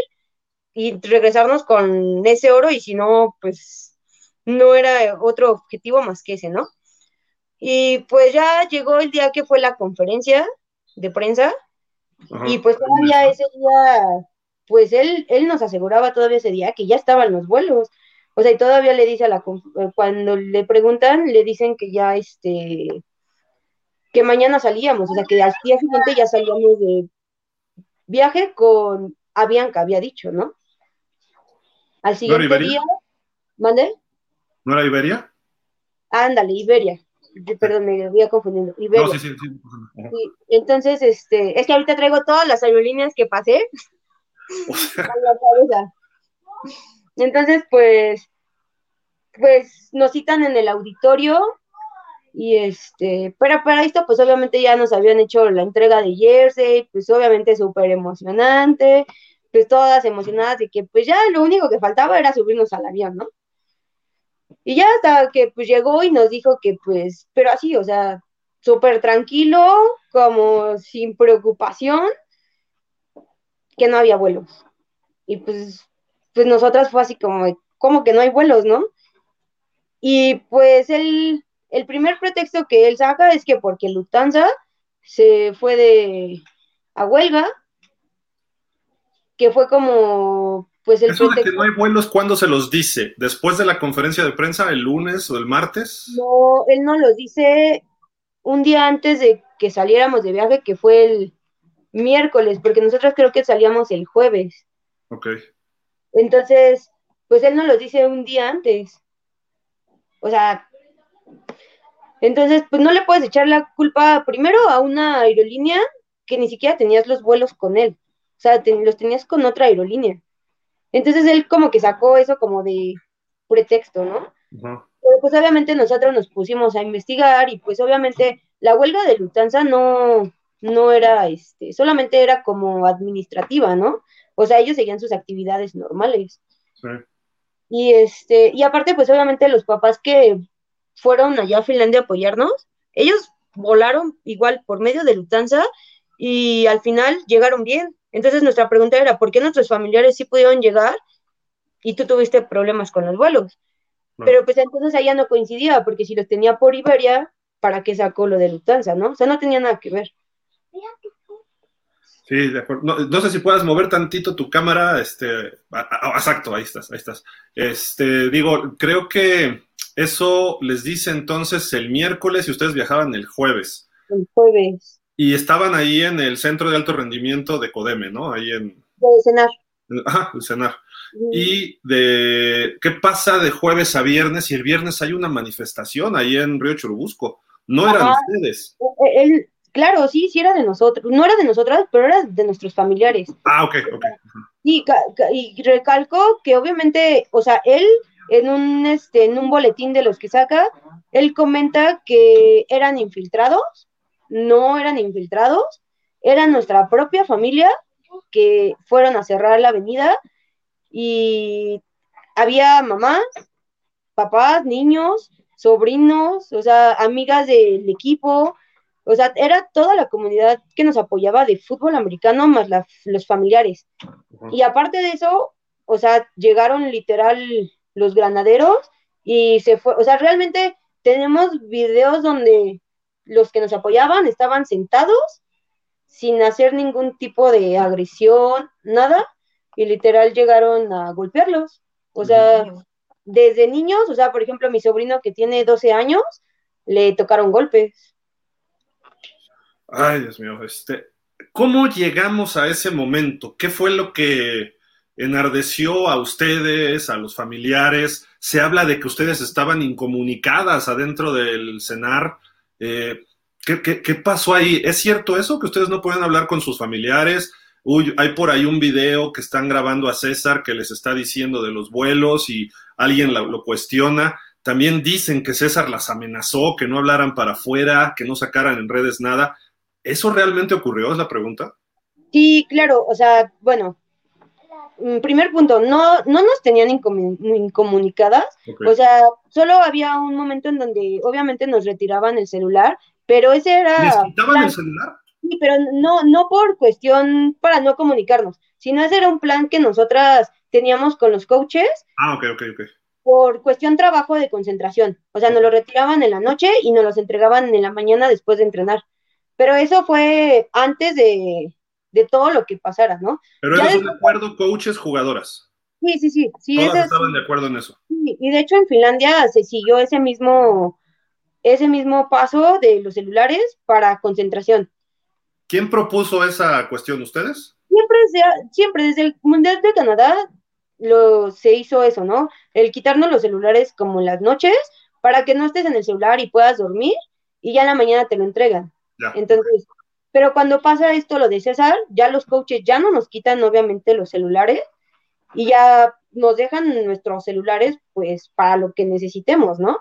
y regresarnos con ese oro y si no, pues no era otro objetivo más que ese, ¿no? Y pues ya llegó el día que fue la conferencia de prensa y pues todavía ese día, pues él, él nos aseguraba todavía ese día que ya estaban los vuelos. O sea, y todavía le dice a la, eh, cuando le preguntan, le dicen que ya, este, que mañana salíamos, o sea, que al día siguiente ya salíamos de viaje con Avianca, había dicho, ¿no? Al siguiente día, ¿mande? ¿No era Iberia? Ándale, Iberia perdón, me había confundido. No, sí, sí, sí. entonces, este, es que ahorita traigo todas las aerolíneas que pasé. entonces, pues, pues nos citan en el auditorio y este, pero para esto, pues obviamente ya nos habían hecho la entrega de jersey, pues obviamente súper emocionante, pues todas emocionadas de que pues ya lo único que faltaba era subirnos al avión, ¿no? Y ya hasta que pues llegó y nos dijo que pues, pero así, o sea, súper tranquilo, como sin preocupación, que no había vuelos. Y pues, pues nosotras fue así como, como que no hay vuelos, ¿no? Y pues el, el primer pretexto que él saca es que porque Lufthansa se fue de a huelga, que fue como pues Eso de que no hay vuelos, ¿cuándo se los dice? ¿Después de la conferencia de prensa, el lunes o el martes? No, él no los dice un día antes de que saliéramos de viaje, que fue el miércoles, porque nosotros creo que salíamos el jueves. Ok. Entonces, pues él no los dice un día antes. O sea, entonces, pues no le puedes echar la culpa primero a una aerolínea que ni siquiera tenías los vuelos con él. O sea, los tenías con otra aerolínea. Entonces él como que sacó eso como de pretexto, ¿no? Pero pues obviamente nosotros nos pusimos a investigar y pues obviamente la huelga de Lufthansa no, no era, este, solamente era como administrativa, ¿no? O sea, ellos seguían sus actividades normales. Sí. Y este, y aparte, pues obviamente los papás que fueron allá a Finlandia a apoyarnos, ellos volaron igual por medio de Lufthansa y al final llegaron bien. Entonces nuestra pregunta era, ¿por qué nuestros familiares sí pudieron llegar y tú tuviste problemas con los vuelos? Pero pues entonces ahí ya no coincidía, porque si los tenía por Iberia, ¿para qué sacó lo de Lufthansa, no? O sea, no tenía nada que ver. Sí, de acuerdo. No, sé si puedas mover tantito tu cámara, este, exacto, ahí estás, ahí estás. Este, digo, creo que eso les dice entonces el miércoles y ustedes viajaban el jueves. El jueves. Y estaban ahí en el centro de alto rendimiento de Codeme, ¿no? Ahí en... De cenar. Ajá, el cenar. Y de qué pasa de jueves a viernes y el viernes hay una manifestación ahí en Río Churubusco. No eran ustedes. E, e, claro, sí, sí era de nosotros. No era de nosotras, pero era de nuestros familiares. Ah, ok, ok. Y, y recalco que obviamente, o sea, él en un, este, en un boletín de los que saca, él comenta que eran infiltrados no eran infiltrados, eran nuestra propia familia que fueron a cerrar la avenida y había mamás, papás, niños, sobrinos, o sea, amigas del equipo, o sea, era toda la comunidad que nos apoyaba de fútbol americano más los familiares. Y aparte de eso, o sea, llegaron literal los granaderos y se fue, o sea, realmente tenemos videos donde los que nos apoyaban estaban sentados sin hacer ningún tipo de agresión, nada, y literal llegaron a golpearlos. O sea, desde niños, o sea, por ejemplo, mi sobrino que tiene 12 años, le tocaron golpes. Ay, Dios mío, este, ¿cómo llegamos a ese momento? ¿Qué fue lo que enardeció a ustedes, a los familiares? Se habla de que ustedes estaban incomunicadas adentro del CENAR. Eh, ¿qué, pasó ahí? ¿Es cierto eso? ¿Que ustedes no pueden hablar con sus familiares? Uy, hay por ahí un video que están grabando a César que les está diciendo de los vuelos y alguien lo, cuestiona. También dicen que César las amenazó, que no hablaran para afuera, que no sacaran en redes nada. ¿Eso realmente ocurrió? Es la pregunta. Sí, claro, o sea, bueno, primer punto, no, no nos tenían incomunicadas, o sea, solo había un momento en donde obviamente nos retiraban el celular, pero ese era... ¿Les quitaban el celular? Sí, pero no, no por cuestión para no comunicarnos, sino ese era un plan que nosotras teníamos con los coaches. Ah, ok, ok, ok. Por cuestión trabajo de concentración. O sea, nos lo retiraban en la noche y nos los entregaban en la mañana después de entrenar. Pero eso fue antes de, todo lo que pasara, ¿no? Pero ellos son de acuerdo, coaches, jugadoras. Sí, sí, sí. sí Todas estaban de acuerdo en eso. y de hecho en Finlandia se siguió ese mismo, ese mismo paso de los celulares para concentración. ¿Quién propuso esa cuestión? ¿Ustedes? Siempre, siempre desde el Mundial de Canadá lo, se hizo eso, ¿no? El quitarnos los celulares como en las noches para que no estés en el celular y puedas dormir y ya en la mañana te lo entregan. Entonces, pero cuando pasa esto, lo de César, ya los coaches ya no nos quitan obviamente los celulares y ya nos dejan nuestros celulares pues para lo que necesitemos, ¿no?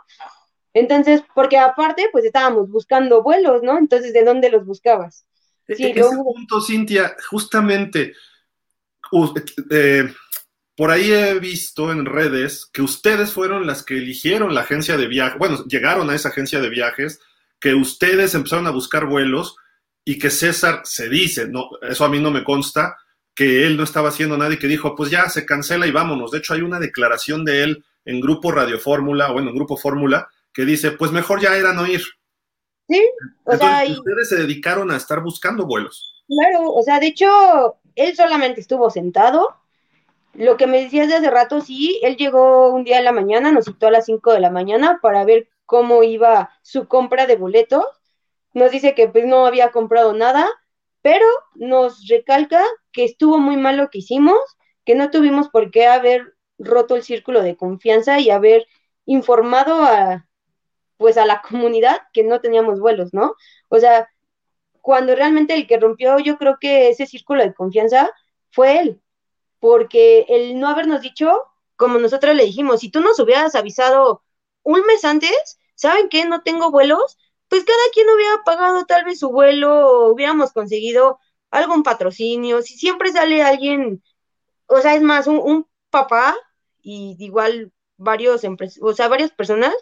Entonces, porque aparte pues estábamos buscando vuelos, ¿no? Entonces, ¿de dónde los buscabas? Sí, e-, Ese punto, Cintia, justamente, eh, por ahí he visto en redes que ustedes fueron las que eligieron la agencia de viajes, bueno, llegaron a esa agencia de viajes, que ustedes empezaron a buscar vuelos y que César se dice, no, eso a mí no me consta, que él no estaba haciendo nada y que dijo, pues ya se cancela y vámonos. De hecho, hay una declaración de él en Grupo Radio Fórmula, bueno, en Grupo Fórmula, que dice, pues mejor ya era no ir. Sí, o sea, ustedes se dedicaron a estar buscando vuelos. Claro, o sea, de hecho, él solamente estuvo sentado. Lo que me decías de hace rato, sí, él llegó un día en la mañana, nos citó a las 5 de la mañana para ver cómo iba su compra de boletos. Nos dice que pues no había comprado nada, pero nos recalca que estuvo muy mal lo que hicimos, que no tuvimos por qué haber roto el círculo de confianza y haber informado a pues a la comunidad que no teníamos vuelos, ¿no? O sea, cuando realmente el que rompió yo creo que ese círculo de confianza fue él, porque el no habernos dicho, como nosotros le dijimos, si tú nos hubieras avisado un mes antes, ¿saben qué? No tengo vuelos, pues cada quien hubiera pagado tal vez su vuelo hubiéramos conseguido algún patrocinio. Si siempre sale alguien, o sea, es más, un, papá y igual varios o sea, varias personas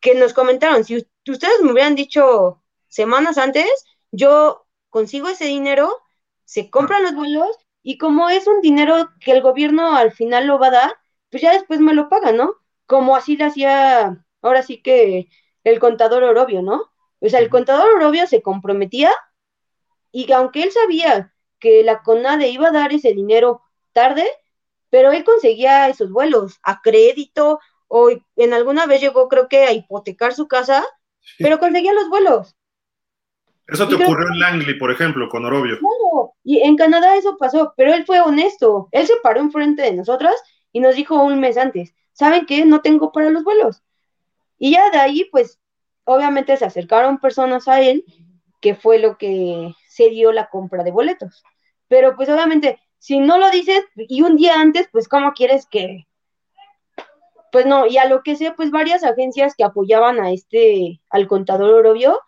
que nos comentaron, si ustedes me hubieran dicho semanas antes, yo consigo ese dinero, se compran los vuelos y como es un dinero que el gobierno al final lo va a dar, pues ya después me lo pagan, ¿no? Como así le hacía ahora sí que el contador Orobio, ¿no? O sea, el contador Orobio se comprometía y aunque él sabía que la CONADE iba a dar ese dinero tarde, pero él conseguía esos vuelos a crédito o en alguna vez llegó creo que a hipotecar su casa, pero conseguía los vuelos. Eso te ocurrió en Langley, por ejemplo, con Orobio. No, y en Canadá eso pasó, pero él fue honesto. Él se paró enfrente de nosotras y nos dijo un mes antes, ¿saben qué? No tengo para los vuelos. Y ya de ahí, pues, obviamente se acercaron personas a él, que fue lo que se dio la compra de boletos. Pero pues obviamente, si no lo dices y un día antes, pues ¿cómo quieres que... Pues no, y a lo que sé, pues varias agencias que apoyaban a este, al contador Orobio,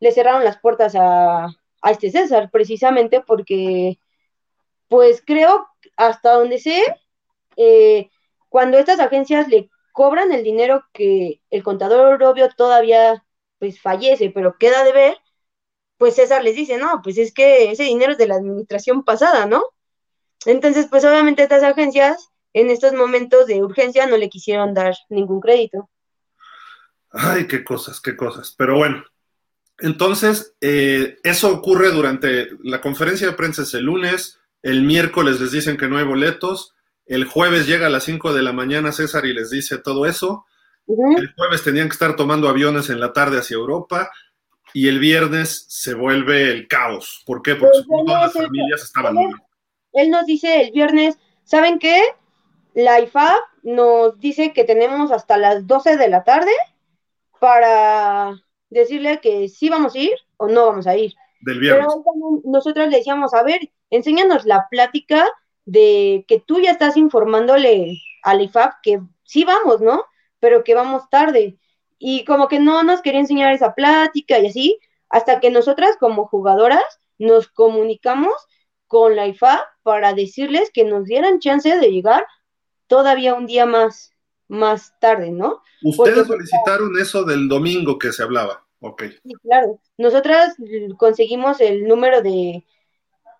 le cerraron las puertas a, a este César, precisamente porque, pues creo, hasta donde sé, eh, cuando estas agencias le cobran el dinero que el contador obvio todavía pues fallece, pero queda de ver, pues César les dice, no, pues es que ese dinero es de la administración pasada, ¿no? Entonces, pues obviamente estas agencias en estos momentos de urgencia no le quisieron dar ningún crédito. Ay, qué cosas, qué cosas. Pero bueno, entonces, eh, eso ocurre durante la conferencia de prensa el lunes, el miércoles les dicen que no hay boletos, el jueves llega a las 5 de la mañana César y les dice todo eso, el jueves tenían que estar tomando aviones en la tarde hacia Europa y el viernes se vuelve el caos. ¿Por qué? Porque pues todas las familias estaban... él nos dice el viernes, ¿saben qué? La IFAB nos dice que tenemos hasta las 12 de la tarde para decirle que sí vamos a ir o no vamos a ir. Del viernes. Pero nosotros le decíamos, a ver, enséñanos la plática de que tú ya estás informándole al IFAB que sí vamos, ¿no? Pero que vamos tarde. Y como que no nos quería enseñar esa plática y así, hasta que nosotras como jugadoras nos comunicamos con la IFAB para decirles que nos dieran chance de llegar todavía un día más, más tarde, ¿no? Ustedes solicitaron eso del domingo que se hablaba, ok. Sí, claro. Nosotras conseguimos el número de,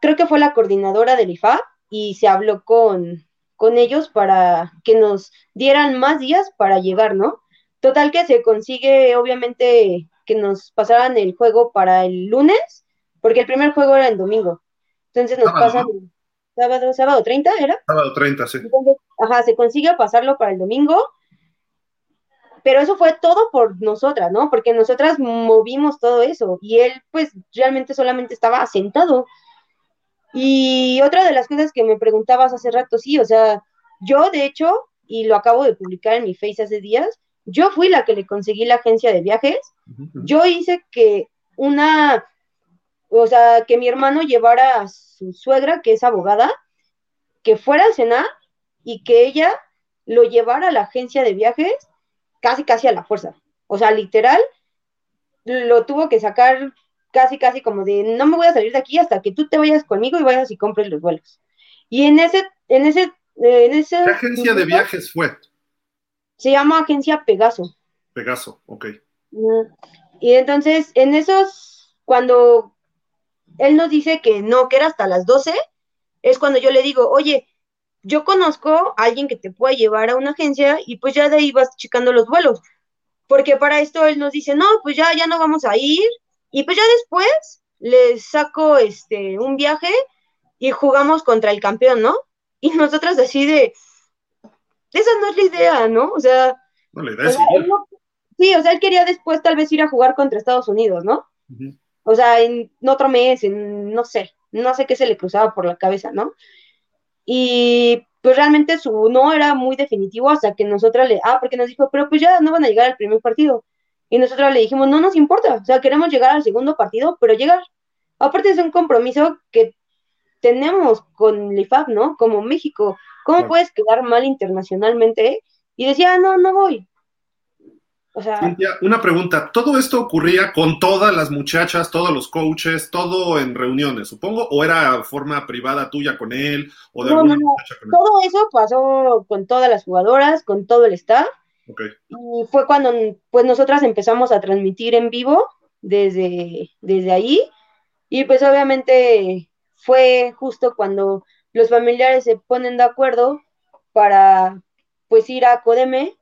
creo que fue la coordinadora del IFA y se habló con, con ellos para que nos dieran más días para llegar, ¿no? Total que se consigue, obviamente, que nos pasaran el juego para el lunes, porque el primer juego era el domingo. Entonces nos pasan sábado, sábado 30, ¿era? Sábado 30, sí. ajá, se consigue pasarlo para el domingo, pero eso fue todo por nosotras, ¿no? Porque nosotras movimos todo eso y él pues realmente solamente estaba sentado. Y otra de las cosas que me preguntabas hace rato, sí, o sea, yo de hecho, y lo acabo de publicar en mi Face hace días, yo fui la que le conseguí la agencia de viajes, yo hice que una, o sea, que mi hermano llevara a su suegra, que es abogada, que fuera a cenar y que ella lo llevara a la agencia de viajes casi, casi a la fuerza. O sea, literal, lo tuvo que sacar casi, casi como de, no me voy a salir de aquí hasta que tú te vayas conmigo y vayas y compres los vuelos. Y en ese, en ese, en ese... ¿Qué agencia de viajes fue? Se llama Agencia Pegaso. Pegaso, ok. Y entonces, en esos, cuando él nos dice que no, que era hasta las 12, es cuando yo le digo, oye, yo conozco a alguien que te pueda llevar a una agencia y pues ya de ahí vas checando los vuelos. Porque para esto él nos dice, no, pues ya, ya no vamos a ir. Y pues ya después les saco este un viaje y jugamos contra el campeón, ¿no? Y nosotras así de, esa no es la idea, ¿no? O sea, no, la idea es sí, o sea, él quería después tal vez ir a jugar contra Estados Unidos, ¿no? O sea, en otro mes, en no sé, no sé qué se le cruzaba por la cabeza, ¿no? Y pues realmente su no era muy definitivo hasta que nosotras le, ah, porque nos dijo, pero pues ya no van a llegar al primer partido. Y nosotros le dijimos, no nos importa, o sea, queremos llegar al segundo partido, pero llegar. Aparte es un compromiso que tenemos con el IFAB, ¿no? Como México. ¿Cómo puedes quedar mal internacionalmente? Y decía, ah, no, no voy. O sea, una pregunta, ¿todo esto ocurría con todas las muchachas, todos los coaches, todo en reuniones, supongo, o era forma privada tuya con él o de alguna muchacha con él? Todo eso pasó con todas las jugadoras, con todo el staff. Y fue cuando pues nosotras empezamos a transmitir en vivo desde, desde ahí. Y pues obviamente fue justo cuando los familiares se ponen de acuerdo para pues ir a Codeme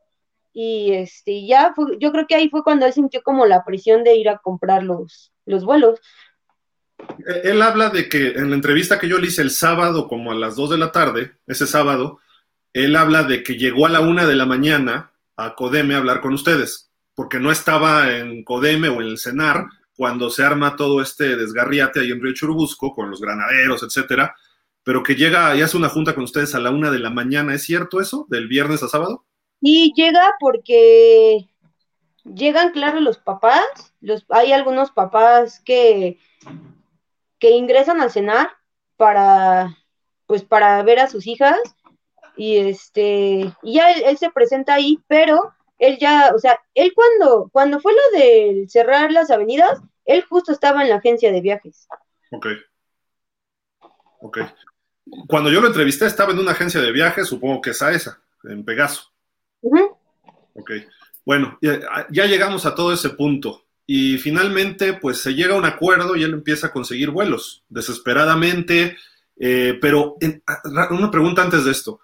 y este ya yo creo que ahí fue cuando él sintió como la presión de ir a comprar los, los vuelos. E, él habla de que en la entrevista que yo le hice el sábado, como a las 2 de la tarde, ese sábado, él habla de que llegó a la una de la mañana a Codeme a hablar con ustedes, porque no estaba en Codeme o en el CENAR cuando se arma todo este desgarriate ahí en Río Churubusco con los granaderos, etcétera, pero que llega y hace una junta con ustedes a la una de la mañana. ¿Es cierto eso? ¿Del viernes a sábado? Y llega porque llegan, claro, los papás, los, hay algunos papás que, que ingresan al cenar para, pues, para ver a sus hijas, y este, y ya él, se presenta ahí, pero él ya, o sea, él cuando, cuando fue lo de cerrar las avenidas, él justo estaba en la agencia de viajes. Ok. Ok. Cuando yo lo entrevisté estaba en una agencia de viajes, supongo que es a esa, en Pegaso. Ok, bueno, ya, llegamos a todo ese punto y finalmente pues se llega a un acuerdo y él empieza a conseguir vuelos desesperadamente, eh, pero una pregunta antes de esto.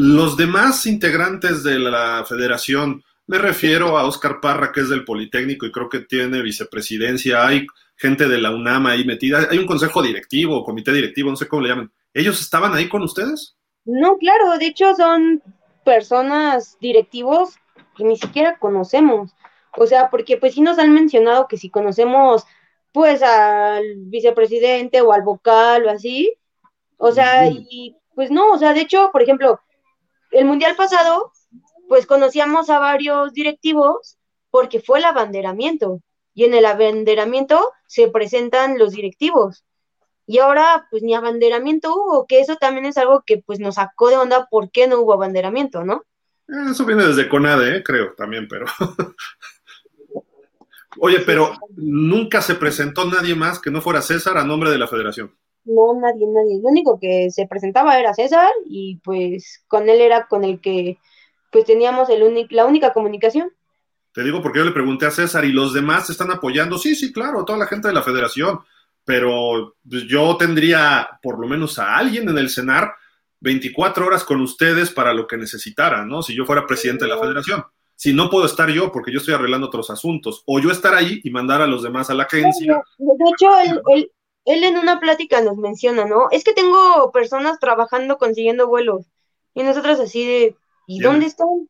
Los demás integrantes de la federación, me refiero a Oscar Parra, que es del Politécnico y creo que tiene vicepresidencia, hay gente de la UNAM ahí metida, hay un consejo directivo, comité directivo, no sé cómo le llaman. ¿Ellos estaban ahí con ustedes? No, claro, de hecho son personas directivos que ni siquiera conocemos. O sea, porque pues sí nos han mencionado que si conocemos pues al vicepresidente o al vocal o así, o sea, y pues no, o sea, de hecho, por ejemplo, el mundial pasado, pues conocíamos a varios directivos porque fue el abanderamiento y en el abanderamiento se presentan los directivos. Y ahora, pues ni abanderamiento hubo, que eso también es algo que pues nos sacó de onda por qué no hubo abanderamiento, ¿no? Eh, eso viene desde CONADE, ¿eh? creo, también, pero... Oye, pero nunca se presentó nadie más que no fuera César a nombre de la federación. No, nadie, nadie. Lo único que se presentaba era César y pues con él era con el que pues teníamos el la única comunicación. Te digo porque yo le pregunté a César y los demás se están apoyando. Sí, sí, claro, toda la gente de la federación. Pero pues, yo tendría por lo menos a alguien en el CENAR 24 horas con ustedes para lo que necesitaran, ¿no? Si yo fuera presidente de la federación. Si no puedo estar yo porque yo estoy arreglando otros asuntos. O yo estar ahí y mandar a los demás a la agencia. De hecho, él, él en una plática nos menciona, ¿no? Es que tengo personas trabajando consiguiendo vuelos. Y nosotros así de, ¿y dónde están?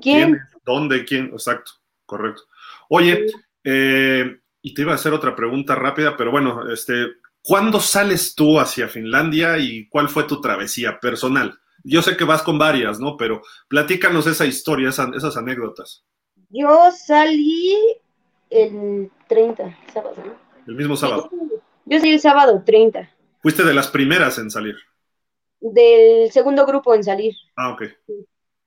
¿Quién? ¿Dónde? ¿Quién? Exacto, correcto. Oye, eh, y te iba a hacer otra pregunta rápida, pero bueno, este, ¿cuándo sales tú hacia Finlandia y cuál fue tu travesía personal? Yo sé que vas con varias, ¿no? Pero platícanos esa historia, esas, anécdotas. Yo salí el 30, sábado, ¿no? El mismo sábado. Yo soy el sábado 30. ¿Fuiste de las primeras en salir? Del segundo grupo en salir. Ah, ok.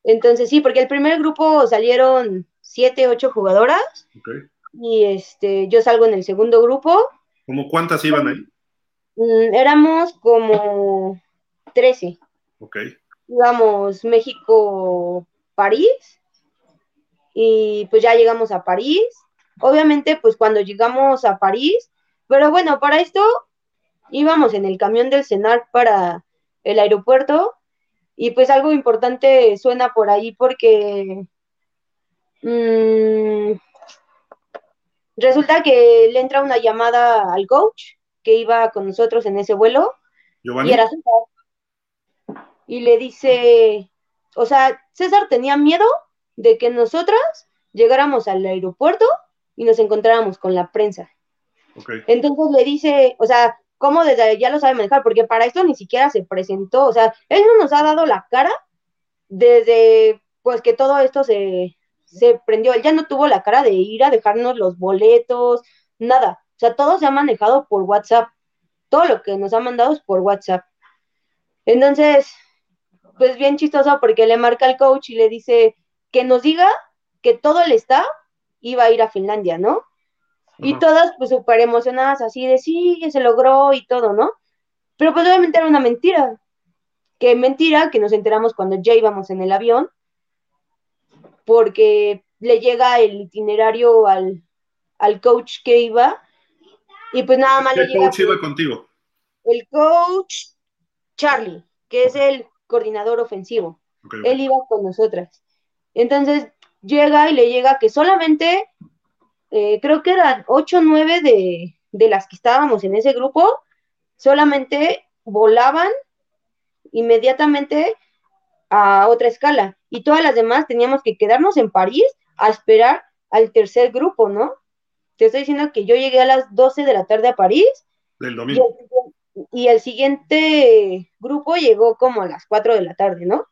Entonces sí, porque el primer grupo salieron siete, ocho jugadoras. Okay. Y este, yo salgo en el segundo grupo. ¿Cómo cuántas iban ahí? Mm, éramos como 13. Ok. Íbamos México, París. Y pues ya llegamos a París. Obviamente, pues cuando llegamos a París, pero bueno, para esto íbamos en el camión del CENAR para el aeropuerto y pues algo importante suena por ahí porque mmm, resulta que le entra una llamada al coach que iba con nosotros en ese vuelo y era César. Y le dice, o sea, César tenía miedo de que nosotras llegáramos al aeropuerto y nos encontráramos con la prensa. Entonces le dice, o sea, ¿cómo desde ya lo sabe manejar? Porque para esto ni siquiera se presentó, o sea, él no nos ha dado la cara desde pues que todo esto se, se prendió. Él ya no tuvo la cara de ir a dejarnos los boletos, nada. O sea, todo se ha manejado por WhatsApp. Todo lo que nos ha mandado es por WhatsApp. Entonces, pues bien chistoso porque le marca al coach y le dice que nos diga que todo el staff iba a ir a Finlandia, ¿no? Y todas pues súper emocionadas así de sí, se logró y todo, ¿no? Pero pues obviamente era una mentira. Que mentira que nos enteramos cuando ya íbamos en el avión, porque le llega el itinerario al, coach que iba, y pues nada más le llega. ¿El coach iba contigo? El coach Charlie, que es el coordinador ofensivo. Él iba con nosotras. Entonces llega y le llega que solamente eh, creo que eran ocho o nueve de, de las que estábamos en ese grupo, solamente volaban inmediatamente a otra escala y todas las demás teníamos que quedarnos en París a esperar al tercer grupo, ¿no? Te estoy diciendo que yo llegué a las 12 de la tarde a París. Del domingo. Y el, siguiente grupo llegó como a las 4 de la tarde, ¿no?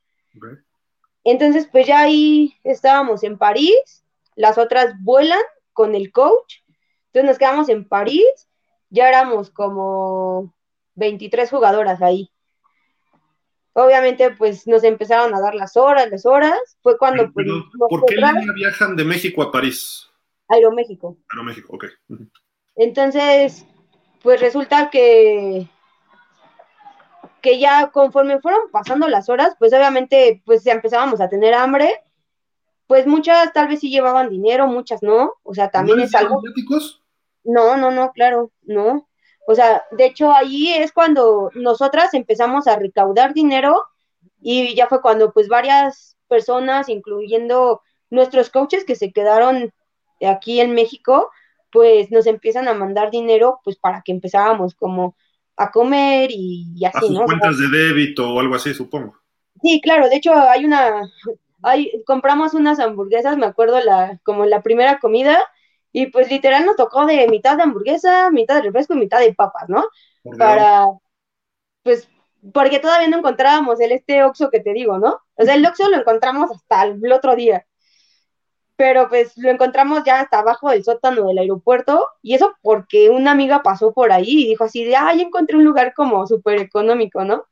Entonces, pues ya ahí estábamos en París, las otras vuelan con el coach. Entonces nos quedamos en París, ya éramos como 23 jugadoras ahí. Obviamente, pues nos empezaron a dar las horas, las horas. Fue cuando. Pues, ¿Por qué línea viajan de México a París? Aeroméxico. Aeroméxico, ok. Entonces, pues resulta que que ya conforme fueron pasando las horas, pues obviamente pues ya empezábamos a tener hambre pues muchas tal vez sí llevaban dinero, muchas no, o sea, también es algo... No, no, no, claro, no. O sea, de hecho ahí es cuando nosotras empezamos a recaudar dinero y ya fue cuando pues varias personas, incluyendo nuestros coaches que se quedaron aquí en México, pues nos empiezan a mandar dinero pues para que empezáramos como a comer y, así, a sus ¿no? cuentas de débito o algo así, supongo. Sí, claro, de hecho hay una, hay, compramos unas hamburguesas, me acuerdo la, como la primera comida, y pues literal nos tocó de mitad de hamburguesa, mitad de refresco y mitad de papas, ¿no? Para, pues, porque todavía no encontrábamos el este Oxxo que te digo, ¿no? O sea, el Oxxo lo encontramos hasta el otro día pero pues lo encontramos ya hasta abajo del sótano del aeropuerto y eso porque una amiga pasó por ahí y dijo así de, ay, encontré un lugar como súper económico, ¿no?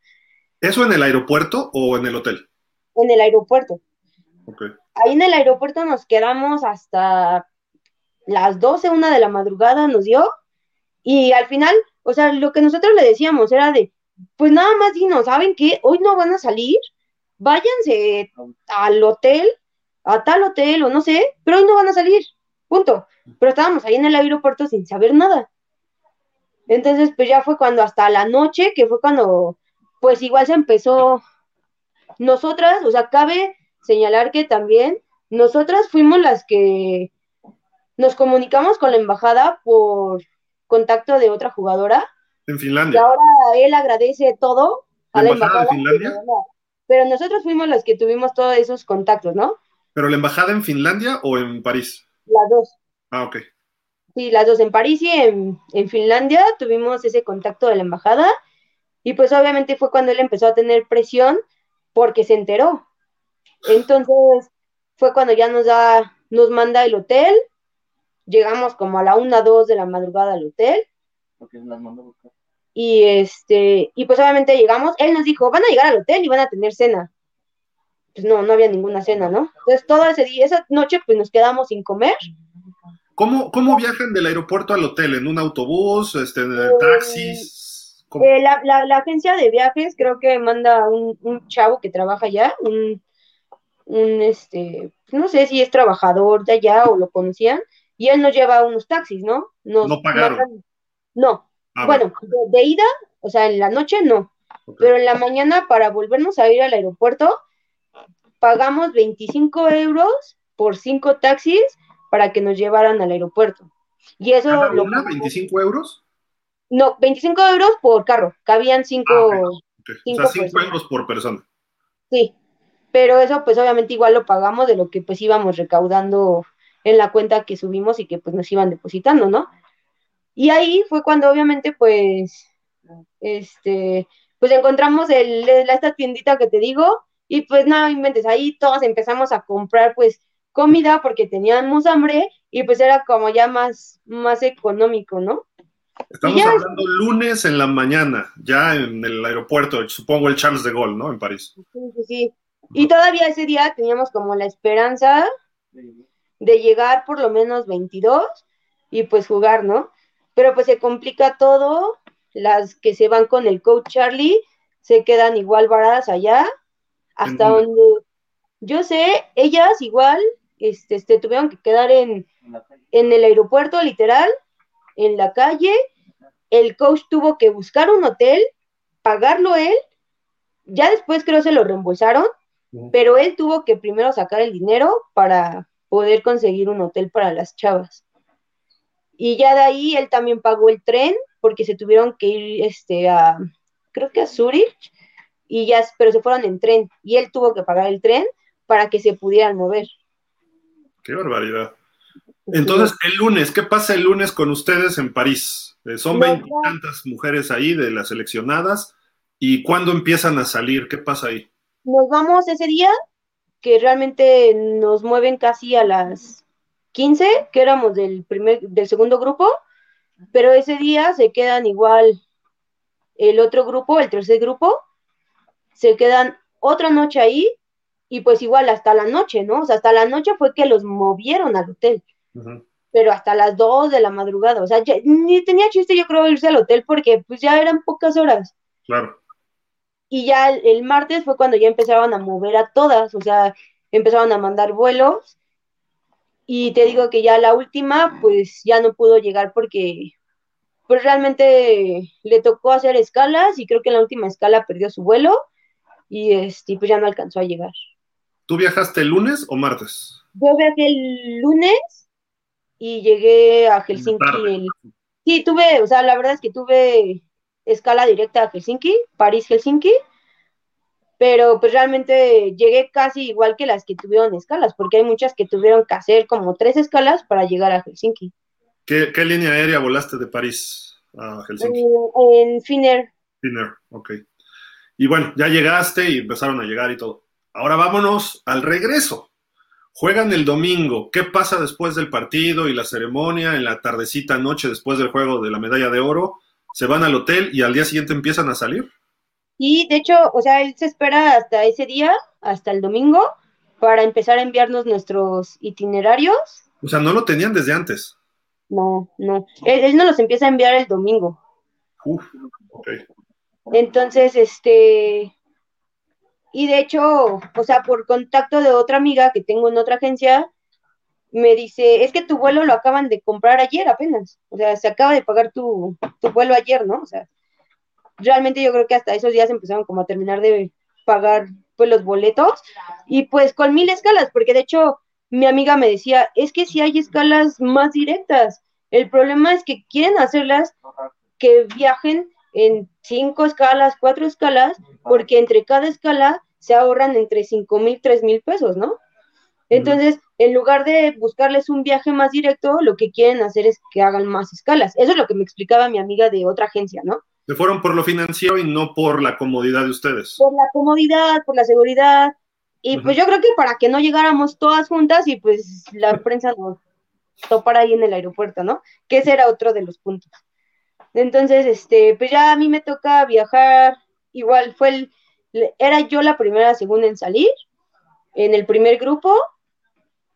¿Eso en el aeropuerto o en el hotel? En el aeropuerto. Okay. Ahí en el aeropuerto nos quedamos hasta las 12, una de la madrugada nos dio y al final, o sea, lo que nosotros le decíamos era de, pues nada más dinos, ¿saben qué? Hoy no van a salir, váyanse al hotel a tal hotel o no sé, pero hoy no van a salir, punto. Pero estábamos ahí en el aeropuerto sin saber nada. Entonces, pues ya fue cuando hasta la noche, que fue cuando, pues igual se empezó, nosotras, o sea, cabe señalar que también nosotras fuimos las que nos comunicamos con la embajada por contacto de otra jugadora. En Finlandia. Y ahora él agradece todo a la, embajada, de Finlandia. Pero nosotros fuimos las que tuvimos todos esos contactos, ¿no? ¿Pero la embajada en Finlandia o en París? Las dos. Ah, ok. Sí, las dos en París y en, Finlandia tuvimos ese contacto de la embajada y pues obviamente fue cuando él empezó a tener presión porque se enteró. Entonces fue cuando ya nos da, nos manda el hotel, llegamos como a la una, dos de la madrugada al hotel. Porque las mandó buscar. Y este, y pues obviamente llegamos, él nos dijo, van a llegar al hotel y van a tener cena pues no, no había ninguna cena, ¿no? Entonces todo ese día, esa noche, pues nos quedamos sin comer. ¿Cómo, cómo viajan del aeropuerto al hotel? ¿En un autobús? Este, ¿En eh, taxis? Eh, la, la, agencia de viajes creo que manda un, un chavo que trabaja allá, un, un, este, no sé si es trabajador de allá o lo conocían, y él nos lleva unos taxis, ¿no? no pagaron. no. Ah, bueno, de, ida, o sea, en la noche no, pero en la mañana para volvernos a ir al aeropuerto, pagamos 25 euros por cinco taxis para que nos llevaran al aeropuerto. Y eso... ¿Cada una, 25 euros? No, 25 euros por carro, cabían cinco... Ah, o sea, 5 euros por persona. Sí, pero eso pues obviamente igual lo pagamos de lo que pues íbamos recaudando en la cuenta que subimos y que pues nos iban depositando, ¿no? Y ahí fue cuando obviamente pues, este, pues encontramos el, esta tiendita que te digo, y pues no inventes, ahí todos empezamos a comprar pues comida porque teníamos hambre y pues era como ya más, más económico, ¿no? Estamos hablando lunes en la mañana, ya en el aeropuerto, supongo el Charles de Gaulle, ¿no? En París. Sí, sí, sí. Y todavía ese día teníamos como la esperanza de llegar por lo menos 22 y pues jugar, ¿no? Pero pues se complica todo, las que se van con el coach Charlie se quedan igual varadas allá hasta donde yo sé, ellas igual este, este, tuvieron que quedar en, en el aeropuerto, literal, en la calle. El coach tuvo que buscar un hotel, pagarlo él. Ya después creo se lo reembolsaron, pero él tuvo que primero sacar el dinero para poder conseguir un hotel para las chavas. Y ya de ahí él también pagó el tren porque se tuvieron que ir este, a, creo que a Zurich, y ya, pero se fueron en tren y él tuvo que pagar el tren para que se pudieran mover. Qué barbaridad. Entonces, el lunes, ¿qué pasa el lunes con ustedes en París? Eh, son veintitantas mujeres ahí de las seleccionadas. ¿Y cuándo empiezan a salir? ¿Qué pasa ahí? Nos vamos ese día, que realmente nos mueven casi a las 15, que éramos del, primer, del segundo grupo, pero ese día se quedan igual el otro grupo, el tercer grupo, se quedan otra noche ahí y pues igual hasta la noche, ¿no? O sea, hasta la noche fue que los movieron al hotel. Pero hasta las dos de la madrugada, o sea, ni tenía chiste yo creo irse al hotel porque pues ya eran pocas horas. Claro. Y ya el, martes fue cuando ya empezaban a mover a todas, o sea, empezaron a mandar vuelos y te digo que ya la última, pues ya no pudo llegar porque pues realmente le tocó hacer escalas y creo que en la última escala perdió su vuelo y este, pues ya no alcanzó a llegar. ¿Tú viajaste el lunes o martes? Yo viajé el lunes y llegué a Helsinki. El... Sí, tuve, o sea, la verdad es que tuve escala directa a Helsinki, París-Helsinki, pero pues realmente llegué casi igual que las que tuvieron escalas, porque hay muchas que tuvieron que hacer como tres escalas para llegar a Helsinki. ¿Qué, línea aérea volaste de París a Helsinki? En, Finnair. Finnair, ok. Y bueno, ya llegaste y empezaron a llegar y todo. Ahora vámonos al regreso. Juegan el domingo. ¿Qué pasa después del partido y la ceremonia en la tardecita noche después del juego de la medalla de oro? Se van al hotel y al día siguiente empiezan a salir. Y de hecho, o sea, él se espera hasta ese día, hasta el domingo, para empezar a enviarnos nuestros itinerarios. O sea, no lo tenían desde antes. No, no. Él, no los empieza a enviar el domingo. Uf, ok. Entonces, este. Y de hecho, o sea, por contacto de otra amiga que tengo en otra agencia, me dice, es que tu vuelo lo acaban de comprar ayer apenas. O sea, se acaba de pagar tu, tu vuelo ayer, ¿no? O sea, realmente yo creo que hasta esos días empezaron como a terminar de pagar pues los boletos y pues con mil escalas, porque de hecho mi amiga me decía, es que si hay escalas más directas, el problema es que quieren hacerlas que viajen en cinco escalas, cuatro escalas, porque entre cada escala se ahorran entre cinco mil, tres mil pesos, ¿no? Entonces, en lugar de buscarles un viaje más directo, lo que quieren hacer es que hagan más escalas. Eso es lo que me explicaba mi amiga de otra agencia, ¿no? Se fueron por lo financiero y no por la comodidad de ustedes. Por la comodidad, por la seguridad. Y pues yo creo que para que no llegáramos todas juntas y pues la prensa nos topara ahí en el aeropuerto, ¿no? Que ese era otro de los puntos. Entonces, este, pues ya a mí me toca viajar, igual fue el, era yo la primera según en salir, en el primer grupo,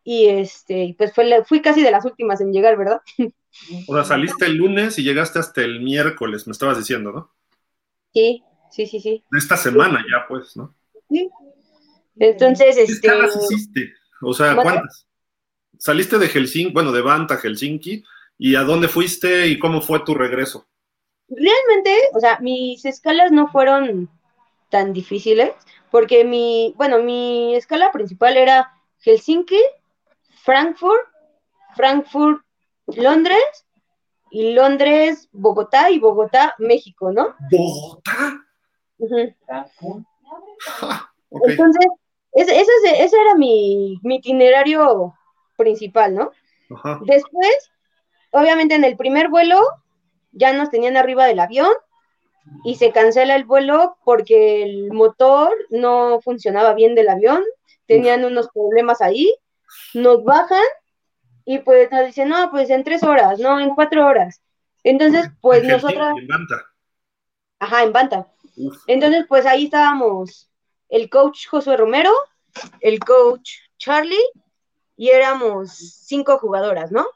y este, pues fue, fui casi de las últimas en llegar, ¿verdad? O sea, saliste el lunes y llegaste hasta el miércoles, me estabas diciendo, ¿no? Sí, sí, sí, sí. Esta semana ya, pues, ¿no? Sí. Entonces, ¿Qué este. hiciste? O sea, ¿cuántas? Saliste de Helsinki, bueno, de Banta, Helsinki, ¿y a dónde fuiste y cómo fue tu regreso? Realmente, o sea, mis escalas no fueron tan difíciles, porque mi, bueno, mi escala principal era Helsinki, Frankfurt, Frankfurt, Londres y Londres, Bogotá y Bogotá, México, ¿no? ¿Bogotá? Entonces, ese, era mi, itinerario principal, ¿no? Después, obviamente en el primer vuelo, ya nos tenían arriba del avión y se cancela el vuelo porque el motor no funcionaba bien del avión, tenían unos problemas ahí, nos bajan y pues nos dicen, no, pues en tres horas, no, en cuatro horas. Entonces, pues nosotros... En Banta. Ajá, en Banta. Entonces, pues ahí estábamos el coach Josué Romero, el coach Charlie, y éramos cinco jugadoras, ¿no?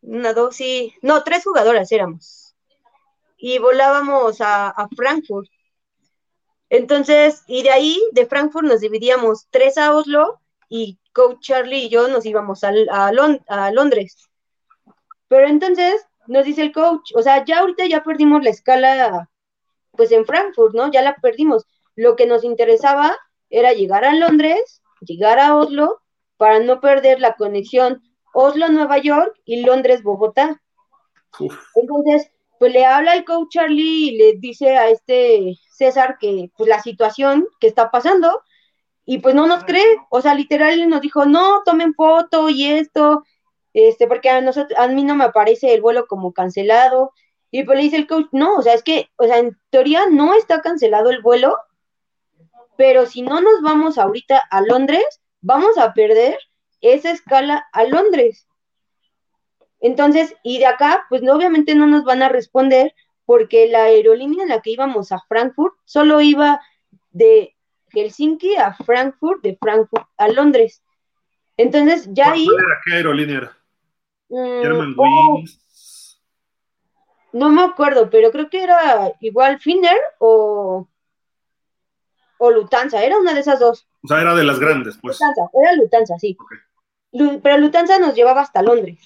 Una, dos, sí, no, tres jugadoras éramos. Y volábamos a, a Frankfurt. Entonces, y de ahí, de Frankfurt, nos dividíamos tres a Oslo y coach Charlie y yo nos íbamos a, a, Londres. Pero entonces nos dice el coach, o sea, ya ahorita ya perdimos la escala, pues en Frankfurt, ¿no? Ya la perdimos. Lo que nos interesaba era llegar a Londres, llegar a Oslo, para no perder la conexión Oslo-Nueva York y Londres-Bogotá. Entonces, pues le habla el coach Charlie y le dice a este César que pues la situación que está pasando y pues no nos cree, o sea, literal nos dijo, no, tomen foto y esto, este, porque a nosotros, a mí no me aparece el vuelo como cancelado, y pues le dice el coach, no, o sea, es que, o sea, en teoría no está cancelado el vuelo, pero si no nos vamos ahorita a Londres, vamos a perder esa escala a Londres. Entonces, y de acá, pues obviamente no nos van a responder porque la aerolínea en la que íbamos a Frankfurt solo iba de Helsinki a Frankfurt, de Frankfurt a Londres. Entonces, ya ahí. era? ¿Qué aerolínea era? Mm, oh. no me acuerdo, pero creo que era igual Finner o. o Lutanza, era una de esas dos. O sea, era de las grandes, pues. Lutanza, era Lutanza, sí. pero Lutanza nos llevaba hasta Londres.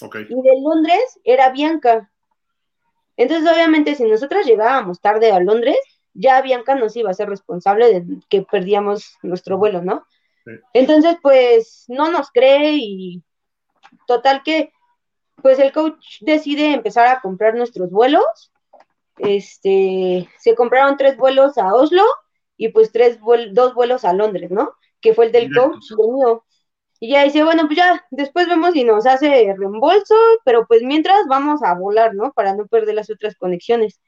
Okay. Y de Londres era Bianca. Entonces, obviamente, si nosotras llegábamos tarde a Londres, ya Bianca nos iba a ser responsable de que perdíamos nuestro vuelo, ¿no? Entonces, pues, no nos cree y total que, pues el coach decide empezar a comprar nuestros vuelos. Este, se compraron tres vuelos a Oslo y pues tres dos vuelos a Londres, ¿no? Que fue el del coach y el mío. Y ya dice, bueno, pues ya, después vemos si nos hace reembolso, pero pues mientras vamos a volar, ¿no? Para no perder las otras conexiones.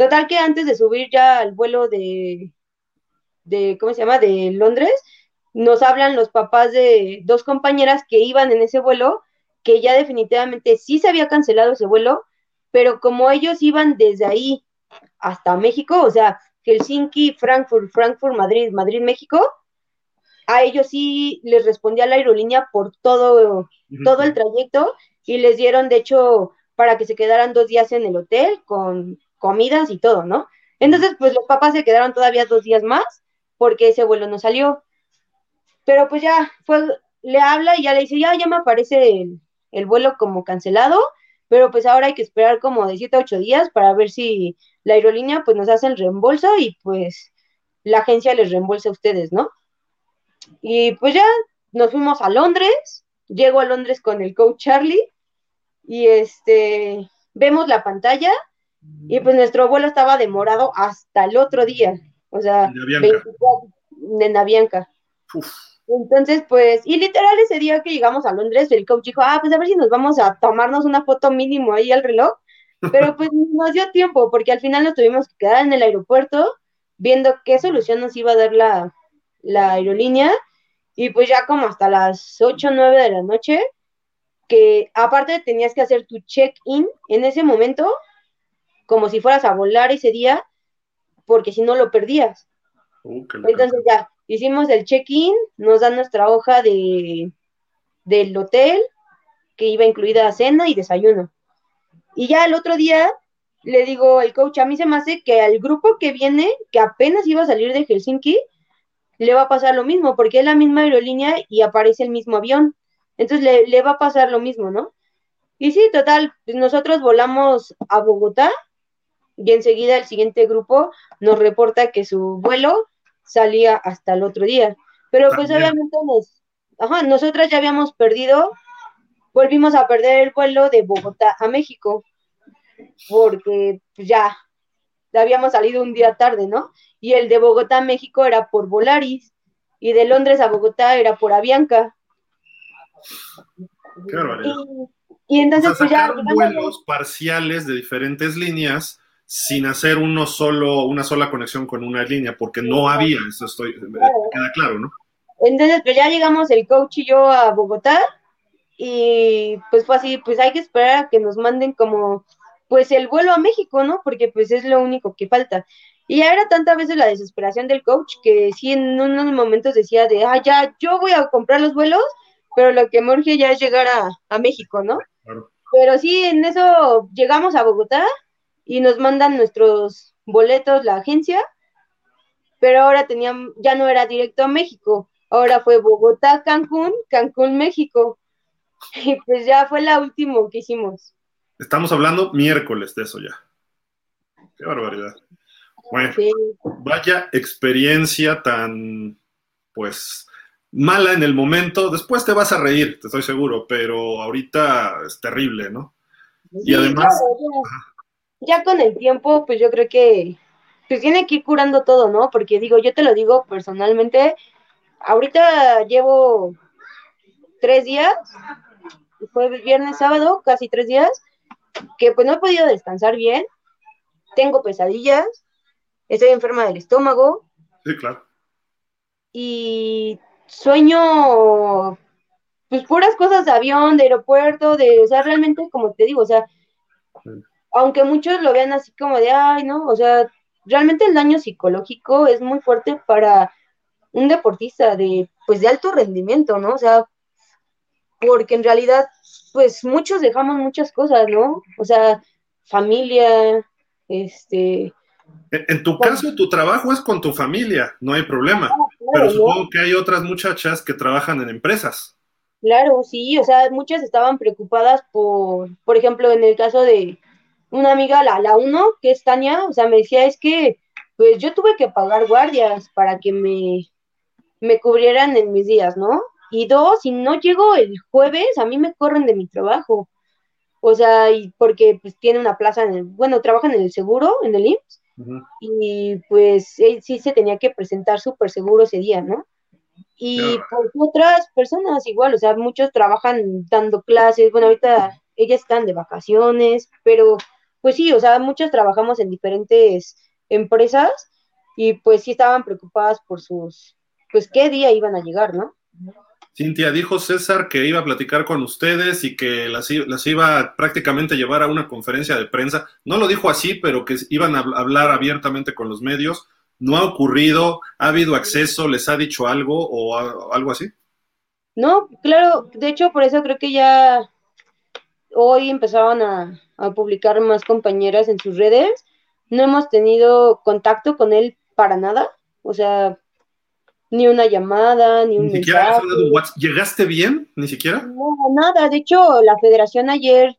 Total que antes de subir ya al vuelo de, de, ¿cómo se llama? De Londres, nos hablan los papás de dos compañeras que iban en ese vuelo, que ya definitivamente sí se había cancelado ese vuelo, pero como ellos iban desde ahí hasta México, o sea, Helsinki, Frankfurt, Frankfurt, Madrid, Madrid, México, a ellos sí les respondía la aerolínea por todo, todo el trayecto y les dieron, de hecho, para que se quedaran dos días en el hotel con comidas y todo, ¿no? Entonces, pues los papás se quedaron todavía dos días más porque ese vuelo no salió. Pero pues ya fue, le habla y ya le dice, ya, ya me aparece el, el vuelo como cancelado, pero pues ahora hay que esperar como de 7 a 8 días para ver si la aerolínea pues nos hace el reembolso y pues la agencia les reembolsa a ustedes, ¿no? Y pues ya nos fuimos a Londres, llego a Londres con el coach Charlie y este, vemos la pantalla y pues nuestro vuelo estaba demorado hasta el otro día, o sea, en Avianca. Entonces, pues, y literal ese día que llegamos a Londres, el coach dijo, ah, pues a ver si nos vamos a tomarnos una foto mínimo ahí al reloj, pero pues nos dio tiempo, porque al final nos tuvimos que quedar en el aeropuerto viendo qué solución nos iba a dar la, la aerolínea, y pues ya como hasta las 8 o 9 de la noche, que aparte tenías que hacer tu check-in en ese momento, como si fueras a volar ese día, porque si no lo perdías. Uh, Entonces ya, hicimos el check-in, nos dan nuestra hoja de, del hotel, que iba incluida cena y desayuno. Y ya el otro día le digo el coach, a mí se me hace que al grupo que viene, que apenas iba a salir de Helsinki, le va a pasar lo mismo, porque es la misma aerolínea y aparece el mismo avión. Entonces le, va a pasar lo mismo, ¿no? Y sí, total, pues nosotros volamos a Bogotá y enseguida el siguiente grupo nos reporta que su vuelo salía hasta el otro día. Pero pues obviamente nos, ajá, nosotras ya habíamos perdido, volvimos a perder el vuelo de Bogotá a México, porque pues, ya habíamos salido un día tarde, ¿no? y el de Bogotá a México era por Volaris, y de Londres a Bogotá era por Avianca. Qué barbaridad. Y, entonces pues ya vuelos parciales de diferentes líneas sin hacer uno solo, una sola conexión con una línea, porque no había, eso estoy, queda claro, ¿no? Entonces, pues ya llegamos el coach y yo a Bogotá, y pues fue así, pues hay que esperar a que nos manden como, pues el vuelo a México, ¿no? Porque pues es lo único que falta. Y ya era tanta veces la desesperación del coach que sí en unos momentos decía de, ah, ya, yo voy a comprar los vuelos, pero lo que me urge ya es llegar a, México, ¿no? Pero sí, en eso llegamos a Bogotá y nos mandan nuestros boletos la agencia, pero ahora tenían, ya no era directo a México, ahora fue Bogotá, Cancún, Cancún, México. Y pues ya fue la última que hicimos. Estamos hablando miércoles de eso ya. Qué barbaridad. Bueno, vaya experiencia tan, pues, mala en el momento. Después te vas a reír, te estoy seguro, pero ahorita es terrible, ¿no? y además... ya, con el tiempo, pues yo creo que pues tiene que ir curando todo, ¿no? Porque digo, yo te lo digo personalmente, ahorita llevo tres días, fue viernes, sábado, casi tres días, que pues no he podido descansar bien, tengo pesadillas, estoy enferma del estómago. Sí, claro. Y sueño, pues puras cosas de avión, de aeropuerto, de, o sea, realmente, como te digo, o sea, aunque muchos lo vean así como de, ay, ¿no? O sea, realmente el daño psicológico es muy fuerte para un deportista de, pues, de alto rendimiento, ¿no? O sea, porque en realidad, pues, muchos dejamos muchas cosas, ¿no? O sea, familia, este, En tu caso, tu trabajo es con tu familia, no hay problema. Ah, pero supongo que hay otras muchachas que trabajan en empresas. Claro, sí, o sea, muchas estaban preocupadas por, por ejemplo, en el caso de una amiga, la, la uno, que es Tania, o sea, me decía, es que, pues yo tuve que pagar guardias para que me, me cubrieran en mis días, ¿no? Y dos, si no llego el jueves, a mí me corren de mi trabajo. O sea, y porque pues tiene una plaza en el, bueno, trabajan en el seguro, en el IMSS, y pues él sí se tenía que presentar súper seguro ese día, ¿no? Y pues otras personas igual, o sea, muchos trabajan dando clases, bueno, ahorita ellas están de vacaciones, pero pues sí, o sea, muchos trabajamos en diferentes empresas y pues sí estaban preocupadas por sus, pues qué día iban a llegar, ¿no? Cintia, dijo César que iba a platicar con ustedes y que las, las, iba prácticamente a llevar a una conferencia de prensa. No lo dijo así, pero que iban a hablar abiertamente con los medios. ¿No ha ocurrido? ¿Ha habido acceso? ¿Les ha dicho algo o algo así? No, claro, de hecho por eso creo que ya hoy empezaban a, a publicar más compañeras en sus redes. No hemos tenido contacto con él para nada. O sea, ni una llamada, ni un ¿Ni siquiera ¿Llegaste bien? ¿Ni siquiera? No, nada. De hecho, la federación ayer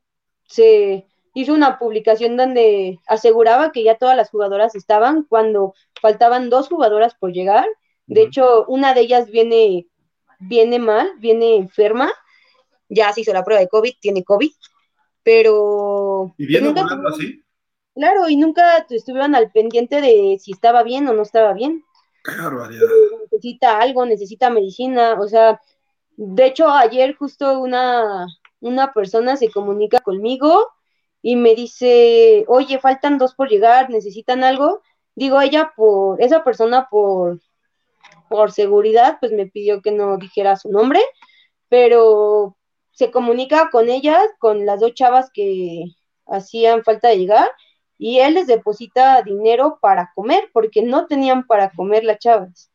se hizo una publicación donde aseguraba que ya todas las jugadoras estaban cuando faltaban dos jugadoras por llegar. De hecho, una de ellas viene, viene mal, viene enferma. Ya se hizo la prueba de COVID, tiene COVID. Pero. ¿Y viene volando así? Claro, y nunca estuvieron al pendiente de si estaba bien o no estaba bien. Qué barbaridad. Necesita algo, necesita medicina, o sea, de hecho ayer justo una, una persona se comunica conmigo y me dice, oye, faltan dos por llegar, necesitan algo. Digo, ella por, esa persona por, por seguridad, pues me pidió que no dijera su nombre, pero se comunica con ellas, con las dos chavas que hacían falta de llegar, y él les deposita dinero para comer, porque no tenían para comer las chavas.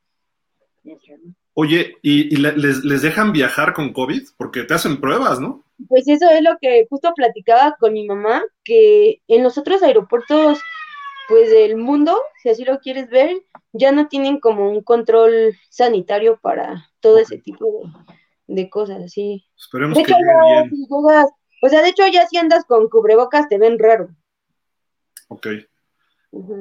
Oye, ¿y, les, dejan viajar con COVID? Porque te hacen pruebas, ¿no? Pues eso es lo que justo platicaba con mi mamá, que en los otros aeropuertos, pues del mundo, si así lo quieres ver, ya no tienen como un control sanitario para todo ese tipo de, cosas, así. Esperemos que bien. o sea, de hecho ya si andas con cubrebocas te ven raro. Ok.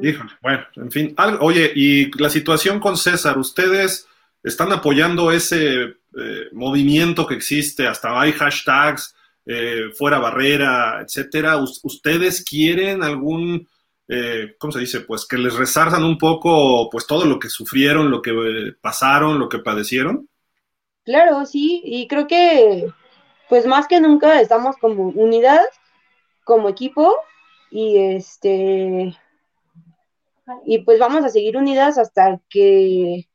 Híjole, bueno, en fin. oye, y la situación con César, ¿ustedes están apoyando ese eh, movimiento que existe? Hasta hay hashtags, eh, fuera barrera, etcétera. ¿Ustedes quieren algún, eh, ¿cómo se dice? Pues que les resarzan un poco, pues todo lo que sufrieron, lo que pasaron, lo que padecieron. Claro, sí, y creo que, pues más que nunca estamos como unidad, como equipo, y este y pues vamos a seguir unidas hasta que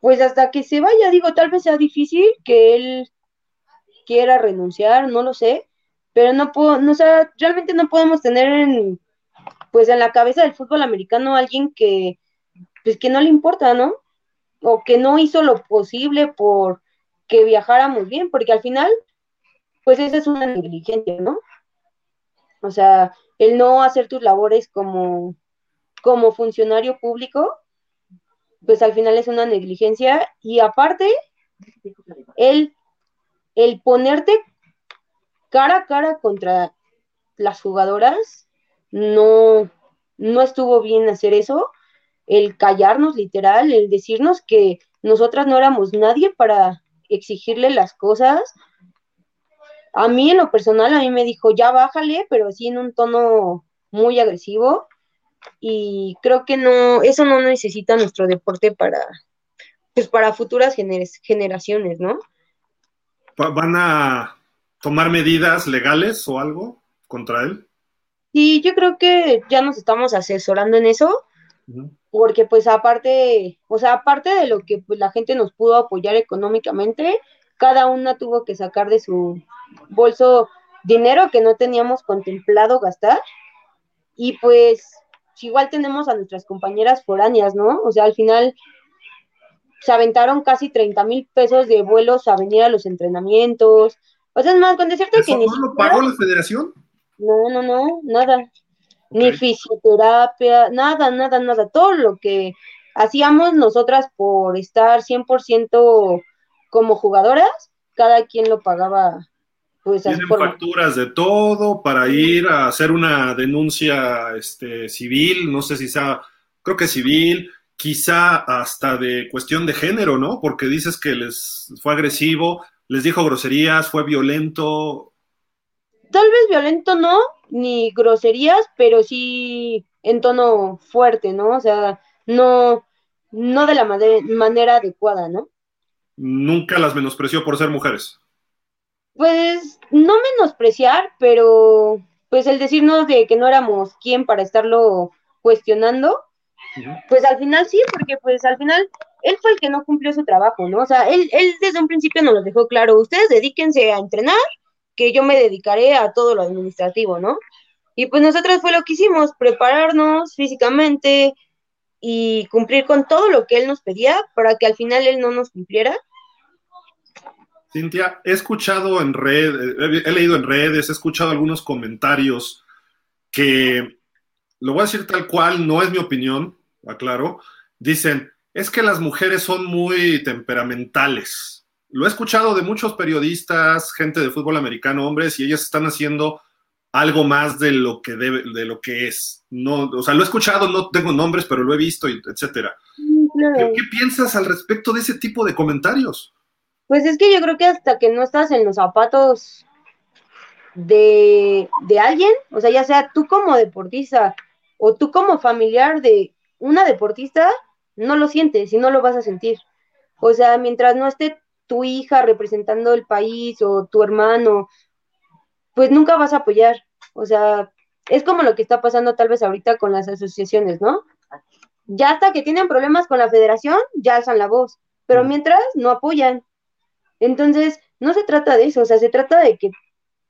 pues hasta que se vaya, digo, tal vez sea difícil que él quiera renunciar, no lo sé, pero no puedo, no sé, realmente no podemos tener en pues en la cabeza del fútbol americano alguien que pues que no le importa, ¿no? O que no hizo lo posible por que viajáramos bien, porque al final pues esa es una negligencia, ¿no? O sea, el no hacer tus labores como, como funcionario público, pues al final es una negligencia y aparte, el, el ponerte cara a cara contra las jugadoras, no, no estuvo bien hacer eso, el callarnos literal, el decirnos que nosotras no éramos nadie para exigirle las cosas, a mí en lo personal, a mí me dijo, ya bájale, pero así en un tono muy agresivo. Y creo que no, eso no necesita nuestro deporte para, pues para futuras generaciones, ¿no? ¿Van a tomar medidas legales o algo contra él? Sí, yo creo que ya nos estamos asesorando en eso, porque pues aparte, o sea, aparte de lo que pues, la gente nos pudo apoyar económicamente, cada una tuvo que sacar de su bolso dinero que no teníamos contemplado gastar. Y pues igual tenemos a nuestras compañeras foráneas, ¿no? O sea, al final se aventaron casi 30 mil pesos de vuelos a venir a los entrenamientos. O sea, es más, con decirte que ni ¿No lo pagó la federación? No, no, no, nada. Ni fisioterapia, nada, nada, nada. Todo lo que hacíamos nosotras por estar 100% como jugadoras, cada quien lo pagaba. Pues, Tienen facturas de todo para ir a hacer una denuncia este, civil, no sé si sea, creo que civil, quizá hasta de cuestión de género, ¿no? Porque dices que les fue agresivo, les dijo groserías, fue violento. Tal vez violento no, ni groserías, pero sí en tono fuerte, ¿no? O sea, no, no de la manera adecuada, ¿no? Nunca las menospreció por ser mujeres. Pues no menospreciar, pero pues el decirnos de que no éramos quien para estarlo cuestionando, pues al final sí, porque pues al final él fue el que no cumplió su trabajo, ¿no? O sea, él, él desde un principio nos lo dejó claro, ustedes dedíquense a entrenar, que yo me dedicaré a todo lo administrativo, ¿no? Y pues nosotros fue lo que hicimos, prepararnos físicamente y cumplir con todo lo que él nos pedía para que al final él no nos cumpliera. Cintia, he escuchado en redes, he leído en redes, he escuchado algunos comentarios que, lo voy a decir tal cual, no es mi opinión, aclaro, dicen, es que las mujeres son muy temperamentales. Lo he escuchado de muchos periodistas, gente de fútbol americano, hombres, y ellas están haciendo algo más de lo que debe, de lo que es. No, o sea, lo he escuchado, no tengo nombres, pero lo he visto, etcétera. ¿Qué, ¿Qué, piensas al respecto de ese tipo de comentarios? Pues es que yo creo que hasta que no estás en los zapatos de, de alguien, o sea, ya sea tú como deportista o tú como familiar de una deportista no lo sientes y no lo vas a sentir. O sea, mientras no esté tu hija representando el país o tu hermano, pues nunca vas a apoyar. O sea, es como lo que está pasando tal vez ahorita con las asociaciones, ¿no? Ya hasta que tienen problemas con la federación, ya alzan la voz, pero mientras no apoyan. Entonces, no se trata de eso, o sea, se trata de que,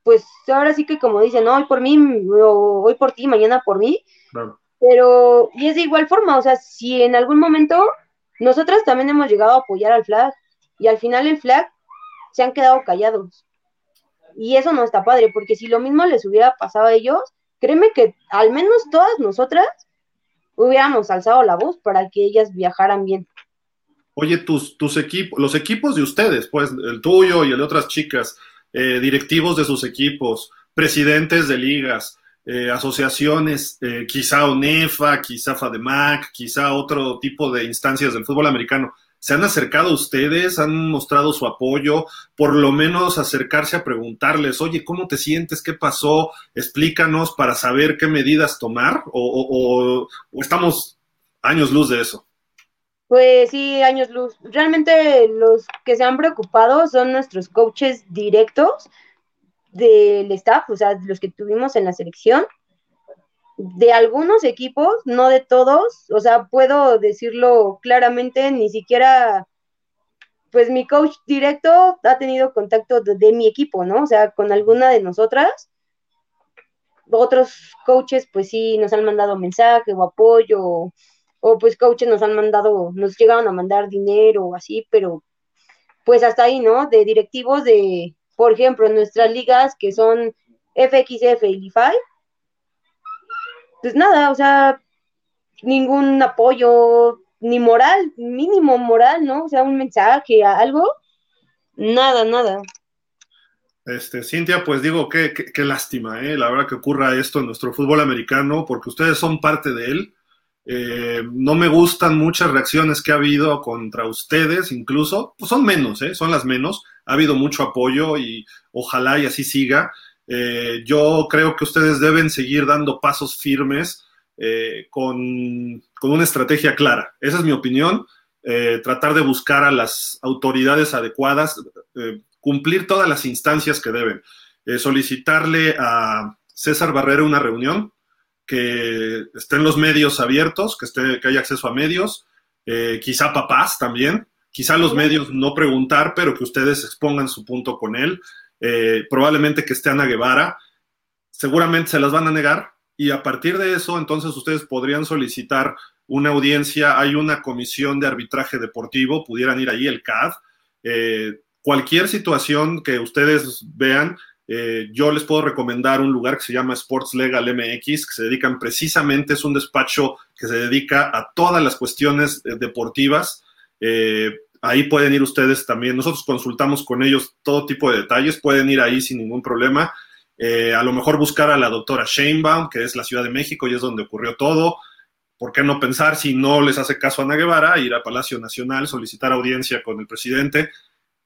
pues ahora sí que como dicen, hoy por mí, o hoy por ti, mañana por mí, pero, y es de igual forma, o sea, si en algún momento nosotras también hemos llegado a apoyar al flag y al final el flag se han quedado callados. Y eso no está padre, porque si lo mismo les hubiera pasado a ellos, créeme que al menos todas nosotras hubiéramos alzado la voz para que ellas viajaran bien. Oye, tus, tus equipos, los equipos de ustedes, pues el tuyo y el de otras chicas, eh, directivos de sus equipos, presidentes de ligas, eh, asociaciones, eh, quizá ONEFA, quizá FADEMAC, quizá otro tipo de instancias del fútbol americano, ¿se han acercado a ustedes? ¿Han mostrado su apoyo? Por lo menos acercarse a preguntarles, oye, ¿cómo te sientes? ¿Qué pasó? Explícanos para saber qué medidas tomar o, o estamos años luz de eso. Pues sí, años luz. Realmente los que se han preocupado son nuestros coaches directos, del staff, o sea, los que tuvimos en la selección, de algunos equipos, no de todos, o sea, puedo decirlo claramente, ni siquiera, pues mi coach directo ha tenido contacto de, mi equipo, ¿no? O sea, con alguna de nosotras. Otros coaches, pues sí, nos han mandado mensaje o apoyo, o, pues coaches nos han mandado, nos llegaron a mandar dinero o así, pero pues hasta ahí, ¿no? De directivos de, por ejemplo, nuestras ligas que son FXF y LIFI, pues nada, o sea, ningún apoyo, ni moral, mínimo moral, ¿no? O sea, un mensaje, algo, nada, nada. Este, Cintia, pues digo, qué, qué, lástima, ¿eh? la verdad que ocurra esto en nuestro fútbol americano, porque ustedes son parte de él. Eh, no me gustan muchas reacciones que ha habido contra ustedes, incluso, pues son menos, ¿eh? son las menos, ha habido mucho apoyo y ojalá y así siga. Eh, yo creo que ustedes deben seguir dando pasos firmes eh, con, una estrategia clara. Esa es mi opinión. Eh, tratar de buscar a las autoridades adecuadas, cumplir todas las instancias que deben. solicitarle a César Barrera una reunión, que estén los medios abiertos, que, esté, que haya acceso a medios, quizá papás también, quizá los medios no preguntar, pero que ustedes expongan su punto con él. Eh, probablemente que esté Ana Guevara, seguramente se las van a negar y a partir de eso entonces ustedes podrían solicitar una audiencia, hay una comisión de arbitraje deportivo, pudieran ir ahí el CAD, eh, cualquier situación que ustedes vean, eh, yo les puedo recomendar un lugar que se llama Sports Legal MX, que se dedican precisamente, es un despacho que se dedica a todas las cuestiones deportivas. Ahí pueden ir ustedes también. Nosotros consultamos con ellos todo tipo de detalles, pueden ir ahí sin ningún problema. a lo mejor buscar a la doctora Sheinbaum, que es la Ciudad de México y es donde ocurrió todo. ¿Por qué no pensar, si no les hace caso a Ana Guevara, ir a Palacio Nacional, solicitar audiencia con el presidente?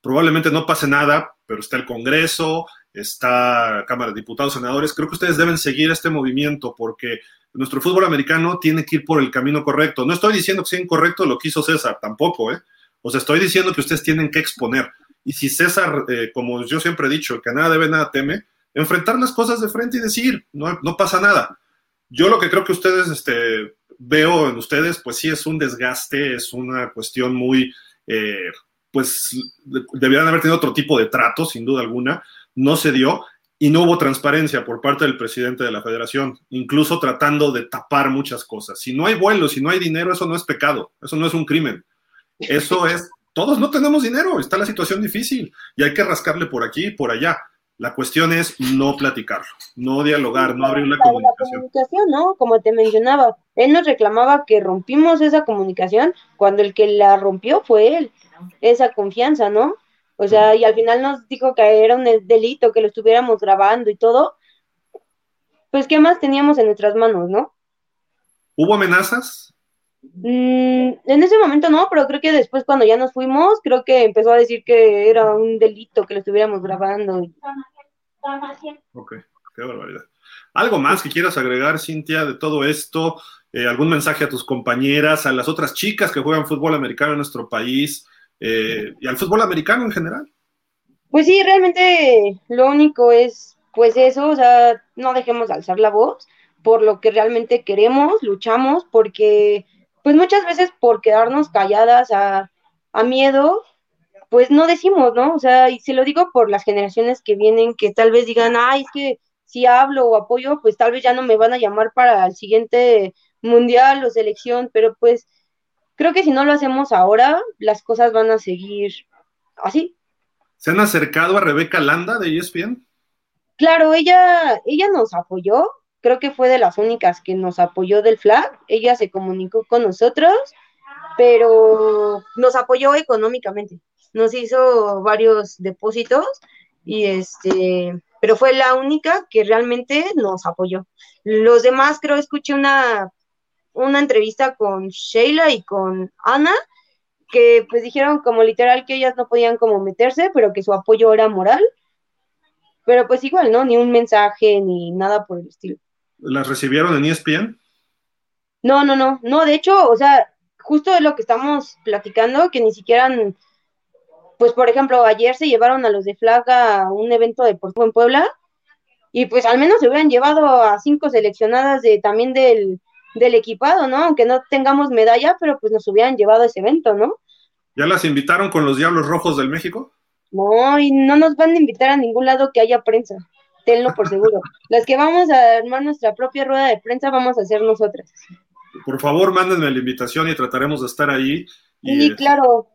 Probablemente no pase nada, pero está el Congreso, está Cámara de Diputados, Senadores. Creo que ustedes deben seguir este movimiento porque nuestro fútbol americano tiene que ir por el camino correcto. No estoy diciendo que sea incorrecto lo que hizo César, tampoco, ¿eh? O sea, estoy diciendo que ustedes tienen que exponer. Y si César, eh, como yo siempre he dicho, que nada debe, nada teme, enfrentar las cosas de frente y decir, no, no pasa nada. Yo lo que creo que ustedes, este, veo en ustedes, pues sí es un desgaste, es una cuestión muy, eh, pues debieran haber tenido otro tipo de trato, sin duda alguna, no se dio y no hubo transparencia por parte del presidente de la federación, incluso tratando de tapar muchas cosas. Si no hay vuelos, si no hay dinero, eso no es pecado, eso no es un crimen. Eso es, todos no tenemos dinero, está la situación difícil y hay que rascarle por aquí y por allá. La cuestión es no platicarlo, no dialogar, no abrir una comunicación. La comunicación, ¿no? Como te mencionaba, él nos reclamaba que rompimos esa comunicación cuando el que la rompió fue él esa confianza, ¿no? O sea, y al final nos dijo que era un delito, que lo estuviéramos grabando y todo. Pues, ¿qué más teníamos en nuestras manos, no? ¿Hubo amenazas? Mm, en ese momento no, pero creo que después cuando ya nos fuimos, creo que empezó a decir que era un delito que lo estuviéramos grabando. Ok, qué barbaridad. ¿Algo más que quieras agregar, Cintia, de todo esto? Eh, ¿Algún mensaje a tus compañeras, a las otras chicas que juegan fútbol americano en nuestro país? Eh, y al fútbol americano en general. Pues sí, realmente lo único es pues eso, o sea, no dejemos de alzar la voz por lo que realmente queremos, luchamos, porque pues muchas veces por quedarnos calladas a, a miedo, pues no decimos, ¿no? O sea, y se lo digo por las generaciones que vienen, que tal vez digan, ay, es que si hablo o apoyo, pues tal vez ya no me van a llamar para el siguiente mundial o selección, pero pues creo que si no lo hacemos ahora, las cosas van a seguir así. ¿Se han acercado a Rebeca Landa de ESPN? Claro, ella, ella nos apoyó, creo que fue de las únicas que nos apoyó del flag, ella se comunicó con nosotros, pero nos apoyó económicamente, nos hizo varios depósitos y este, pero fue la única que realmente nos apoyó. Los demás creo escuché una una entrevista con Sheila y con Ana, que pues dijeron como literal que ellas no podían como meterse, pero que su apoyo era moral. Pero pues igual, ¿no? Ni un mensaje ni nada por el estilo. ¿Las recibieron en ESPN? No, no, no, no, de hecho, o sea, justo de lo que estamos platicando, que ni siquiera, pues por ejemplo, ayer se llevaron a los de Flag a un evento deportivo en Puebla, y pues al menos se hubieran llevado a cinco seleccionadas de también del, del equipado, ¿no? Aunque no tengamos medalla, pero pues nos hubieran llevado a ese evento, ¿no? ¿Ya las invitaron con los Diablos Rojos del México? No, y no nos van a invitar a ningún lado que haya prensa, tenlo por seguro. Las que vamos a armar nuestra propia rueda de prensa vamos a ser nosotras. Por favor, mándenme la invitación y trataremos de estar ahí. sí, claro.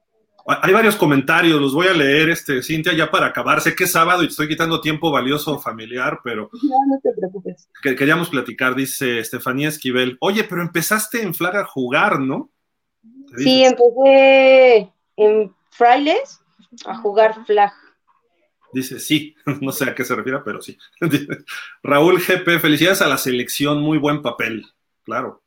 Hay varios comentarios, los voy a leer, este, Cintia, ya para acabar. Sé que es sábado y estoy quitando tiempo valioso familiar, pero. No, no te preocupes. Que, queríamos platicar, dice Estefanía Esquivel. Oye, pero empezaste en Flag a jugar, ¿no? Sí, empecé en Frailes a jugar Flag. Dice, sí, no sé a qué se refiere, pero sí. Raúl GP, felicidades a la selección, muy buen papel, claro.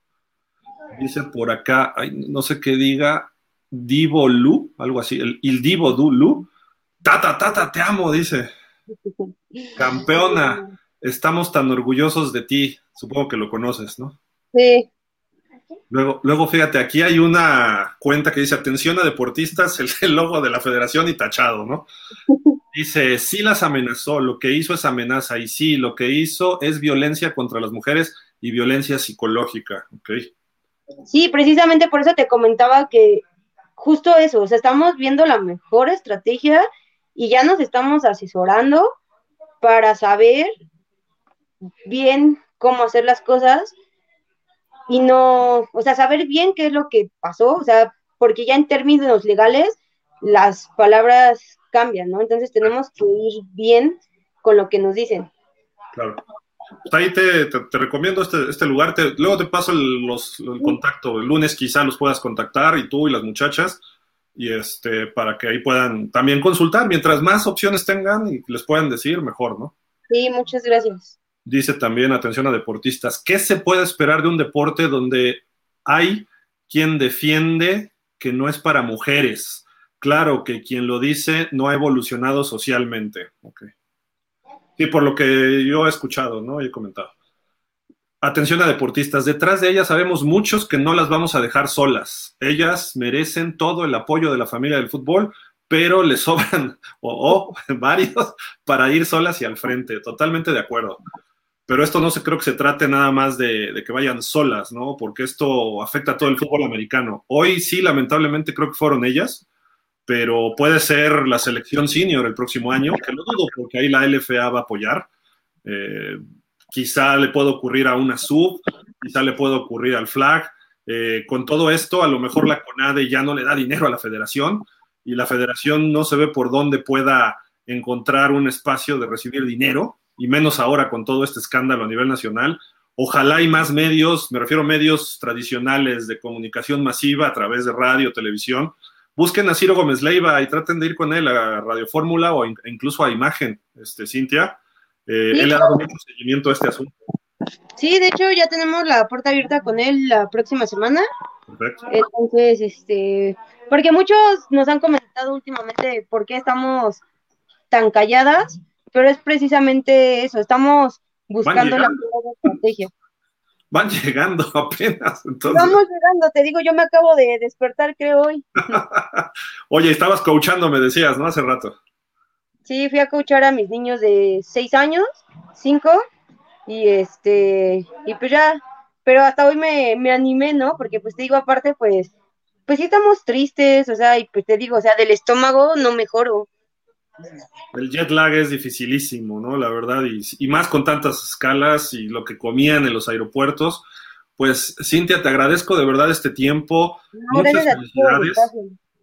Dice por acá, no sé qué diga, Divo Lu, algo así, el, el Divo Du Lu. Tata, tata, te amo, dice. Campeona, estamos tan orgullosos de ti. Supongo que lo conoces, ¿no? Sí. Luego, luego, fíjate, aquí hay una cuenta que dice atención a deportistas, el, logo de la federación y tachado, ¿no? Dice, sí las amenazó, lo que hizo es amenaza, y sí, lo que hizo es violencia contra las mujeres y violencia psicológica, ¿ok? Sí, precisamente por eso te comentaba que justo eso, o sea, estamos viendo la mejor estrategia y ya nos estamos asesorando para saber bien cómo hacer las cosas y no, o sea, saber bien qué es lo que pasó, o sea, porque ya en términos legales las palabras cambian, ¿no? Entonces tenemos que ir bien con lo que nos dicen. Claro. Pues ahí te, recomiendo este, este lugar. luego te paso el, los, el contacto. El lunes quizá los puedas contactar y tú y las muchachas y este para que ahí puedan también consultar. Mientras más opciones tengan y les puedan decir, mejor, ¿no? Sí, muchas gracias. Dice también, atención a deportistas, ¿qué se puede esperar de un deporte donde hay quien defiende que no es para mujeres? Claro que quien lo dice no ha evolucionado socialmente. Sí, por lo que yo he escuchado, ¿no? Y he comentado. Atención a deportistas, detrás de ellas sabemos muchos que no las vamos a dejar solas. Ellas merecen todo el apoyo de la familia del fútbol, pero les sobran o, varios para ir solas y al frente. Totalmente de acuerdo. Pero esto no se creo que se trate nada más de, de, que vayan solas, ¿no? Porque esto afecta a todo el fútbol americano. Hoy sí, lamentablemente creo que fueron ellas, pero puede ser la selección senior el próximo año, que no dudo porque ahí la LFA va a apoyar. Eh, quizá le puede ocurrir a una sub, quizá le puede ocurrir al flag. Eh, con todo esto, a lo mejor la CONADE ya no le da dinero a la federación y la federación no se ve por dónde pueda encontrar un espacio de recibir dinero, y menos ahora con todo este escándalo a nivel nacional. Ojalá hay más medios, me refiero a medios tradicionales de comunicación masiva a través de radio, televisión. Busquen a Ciro Gómez Leiva y traten de ir con él a Radio Fórmula o incluso a Imagen, este, Cintia, eh, él ha dado mucho seguimiento a este asunto. Sí, de hecho ya tenemos la puerta abierta con él la próxima semana. Perfecto. Entonces, este, porque muchos nos han comentado últimamente por qué estamos tan calladas, pero es precisamente eso, estamos buscando la estrategia. Van llegando apenas. Entonces. Vamos llegando, te digo, yo me acabo de despertar, creo, hoy. Oye, estabas coachando, me decías, ¿no? Hace rato. Sí, fui a coachar a mis niños de seis años, cinco, y este, y pues ya, pero hasta hoy me, me animé, ¿no? Porque pues te digo, aparte, pues, pues sí estamos tristes, o sea, y pues te digo, o sea, del estómago no mejoro. El jet lag es dificilísimo, ¿no? La verdad, y, y, más con tantas escalas y lo que comían en los aeropuertos. Pues, Cintia, te agradezco de verdad este tiempo. Muchas felicidades.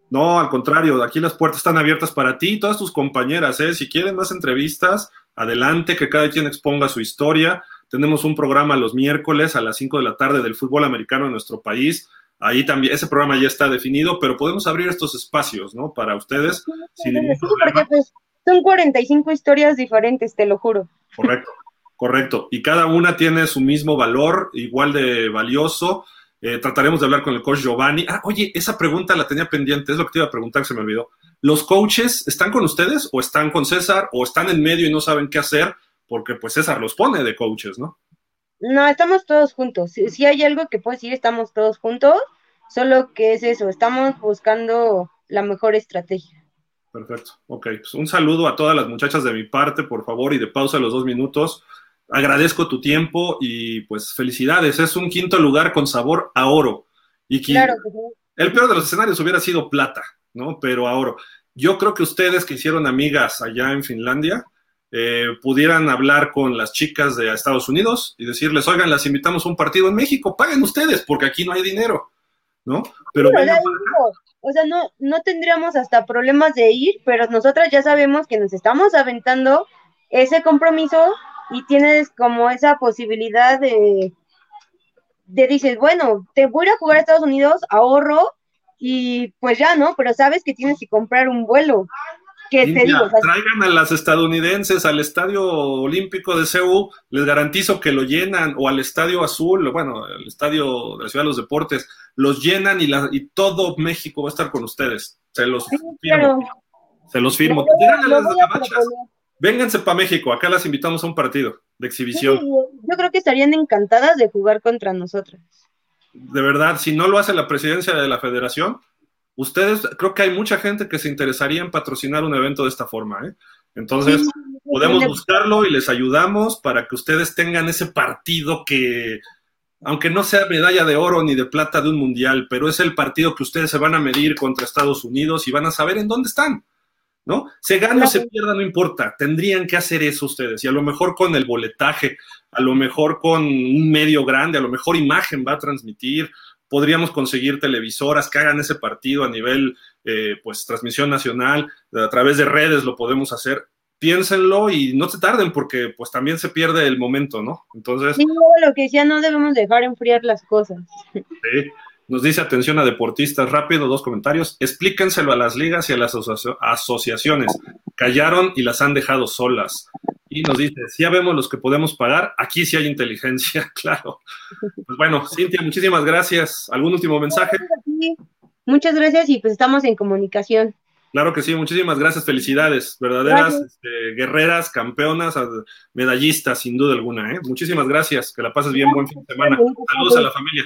No, al contrario, aquí las puertas están abiertas para ti y todas tus compañeras. ¿eh? Si quieren más entrevistas, adelante, que cada quien exponga su historia. Tenemos un programa los miércoles a las 5 de la tarde del fútbol americano en nuestro país. Ahí también, ese programa ya está definido, pero podemos abrir estos espacios, ¿no? Para ustedes. Sí, porque pues, son 45 historias diferentes, te lo juro. Correcto, correcto. Y cada una tiene su mismo valor, igual de valioso eh, trataremos de hablar con el coach Giovanni. Ah, oye, esa pregunta la tenía pendiente, es lo que te iba a preguntar, se me olvidó. ¿Los coaches están con ustedes o están con César o están en medio y no saben qué hacer? Porque pues César los pone de coaches, ¿no? No, estamos todos juntos. Si, hay algo que puedo decir, estamos todos juntos, solo que es eso, estamos buscando la mejor estrategia. Perfecto, ok. Pues un saludo a todas las muchachas de mi parte, por favor, y de pausa los dos minutos agradezco tu tiempo y pues felicidades. Es un quinto lugar con sabor a oro. Y claro el peor de los escenarios hubiera sido plata, ¿no? Pero a oro. Yo creo que ustedes que hicieron amigas allá en Finlandia, eh, pudieran hablar con las chicas de Estados Unidos y decirles, oigan, las invitamos a un partido en México, paguen ustedes, porque aquí no hay dinero, ¿no? Pero o sea, no, no tendríamos hasta problemas de ir, pero nosotras ya sabemos que nos estamos aventando ese compromiso y tienes como esa posibilidad de, de dices, bueno, te voy a jugar a Estados Unidos, ahorro y pues ya, ¿no? Pero sabes que tienes que comprar un vuelo. Que te digo, traigan a las estadounidenses al Estadio Olímpico de Seúl, les garantizo que lo llenan, o al Estadio Azul, bueno, el Estadio de la Ciudad de los Deportes, los llenan y, la, y todo México va a estar con ustedes. Se los firmo. Se los firmo. Vénganse para México, acá las invitamos a un partido de exhibición. yo creo que estarían encantadas de jugar contra nosotros. De verdad, si no lo hace la presidencia de la federación, ustedes, creo que hay mucha gente que se interesaría en patrocinar un evento de esta forma. ¿eh? Entonces, podemos buscarlo y les ayudamos para que ustedes tengan ese partido que, aunque no sea medalla de oro ni de plata de un mundial, pero es el partido que ustedes se van a medir contra Estados Unidos y van a saber en dónde están. ¿no? Se gana o se pierda, no importa, tendrían que hacer eso ustedes, y a lo mejor con el boletaje, a lo mejor con un medio grande, a lo mejor imagen va a transmitir, podríamos conseguir televisoras que hagan ese partido a nivel, eh, pues, transmisión nacional, a través de redes lo podemos hacer. piénsenlo y no se tarden porque pues también se pierde el momento, ¿no? Entonces... Sí, lo que decía, no debemos dejar enfriar las cosas. Sí. Nos dice atención a deportistas, rápido, dos comentarios. Explíquenselo a las ligas y a las asociaciones. Callaron y las han dejado solas. Y nos dice, si ya vemos los que podemos pagar, aquí sí hay inteligencia, claro. Pues bueno, Cintia, muchísimas gracias. ¿Algún último mensaje? Muchas gracias y pues estamos en comunicación. Claro que sí, muchísimas gracias, felicidades, verdaderas este, guerreras, campeonas, medallistas, sin duda alguna. ¿eh? Muchísimas gracias, que la pases bien, buen fin de semana. Saludos a la familia.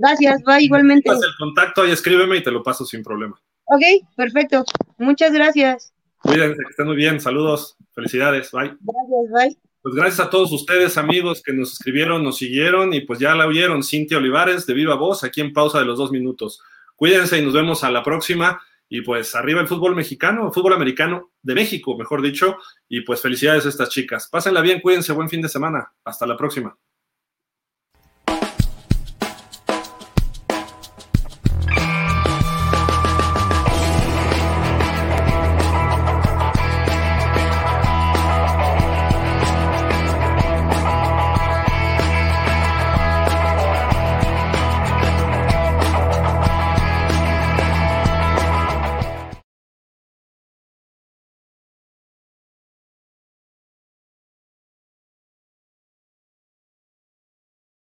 Gracias, va igualmente. Pasa el contacto y escríbeme y te lo paso sin problema. Ok, perfecto. Muchas gracias. Cuídense, que estén muy bien. Saludos, felicidades, bye. Gracias, bye. Pues gracias a todos ustedes, amigos, que nos escribieron, nos siguieron y pues ya la oyeron, Cintia Olivares de Viva Voz, aquí en pausa de los dos minutos. Cuídense y nos vemos a la próxima. Y pues arriba el fútbol mexicano, el fútbol americano de México, mejor dicho. Y pues felicidades a estas chicas. Pásenla bien, cuídense, buen fin de semana. Hasta la próxima.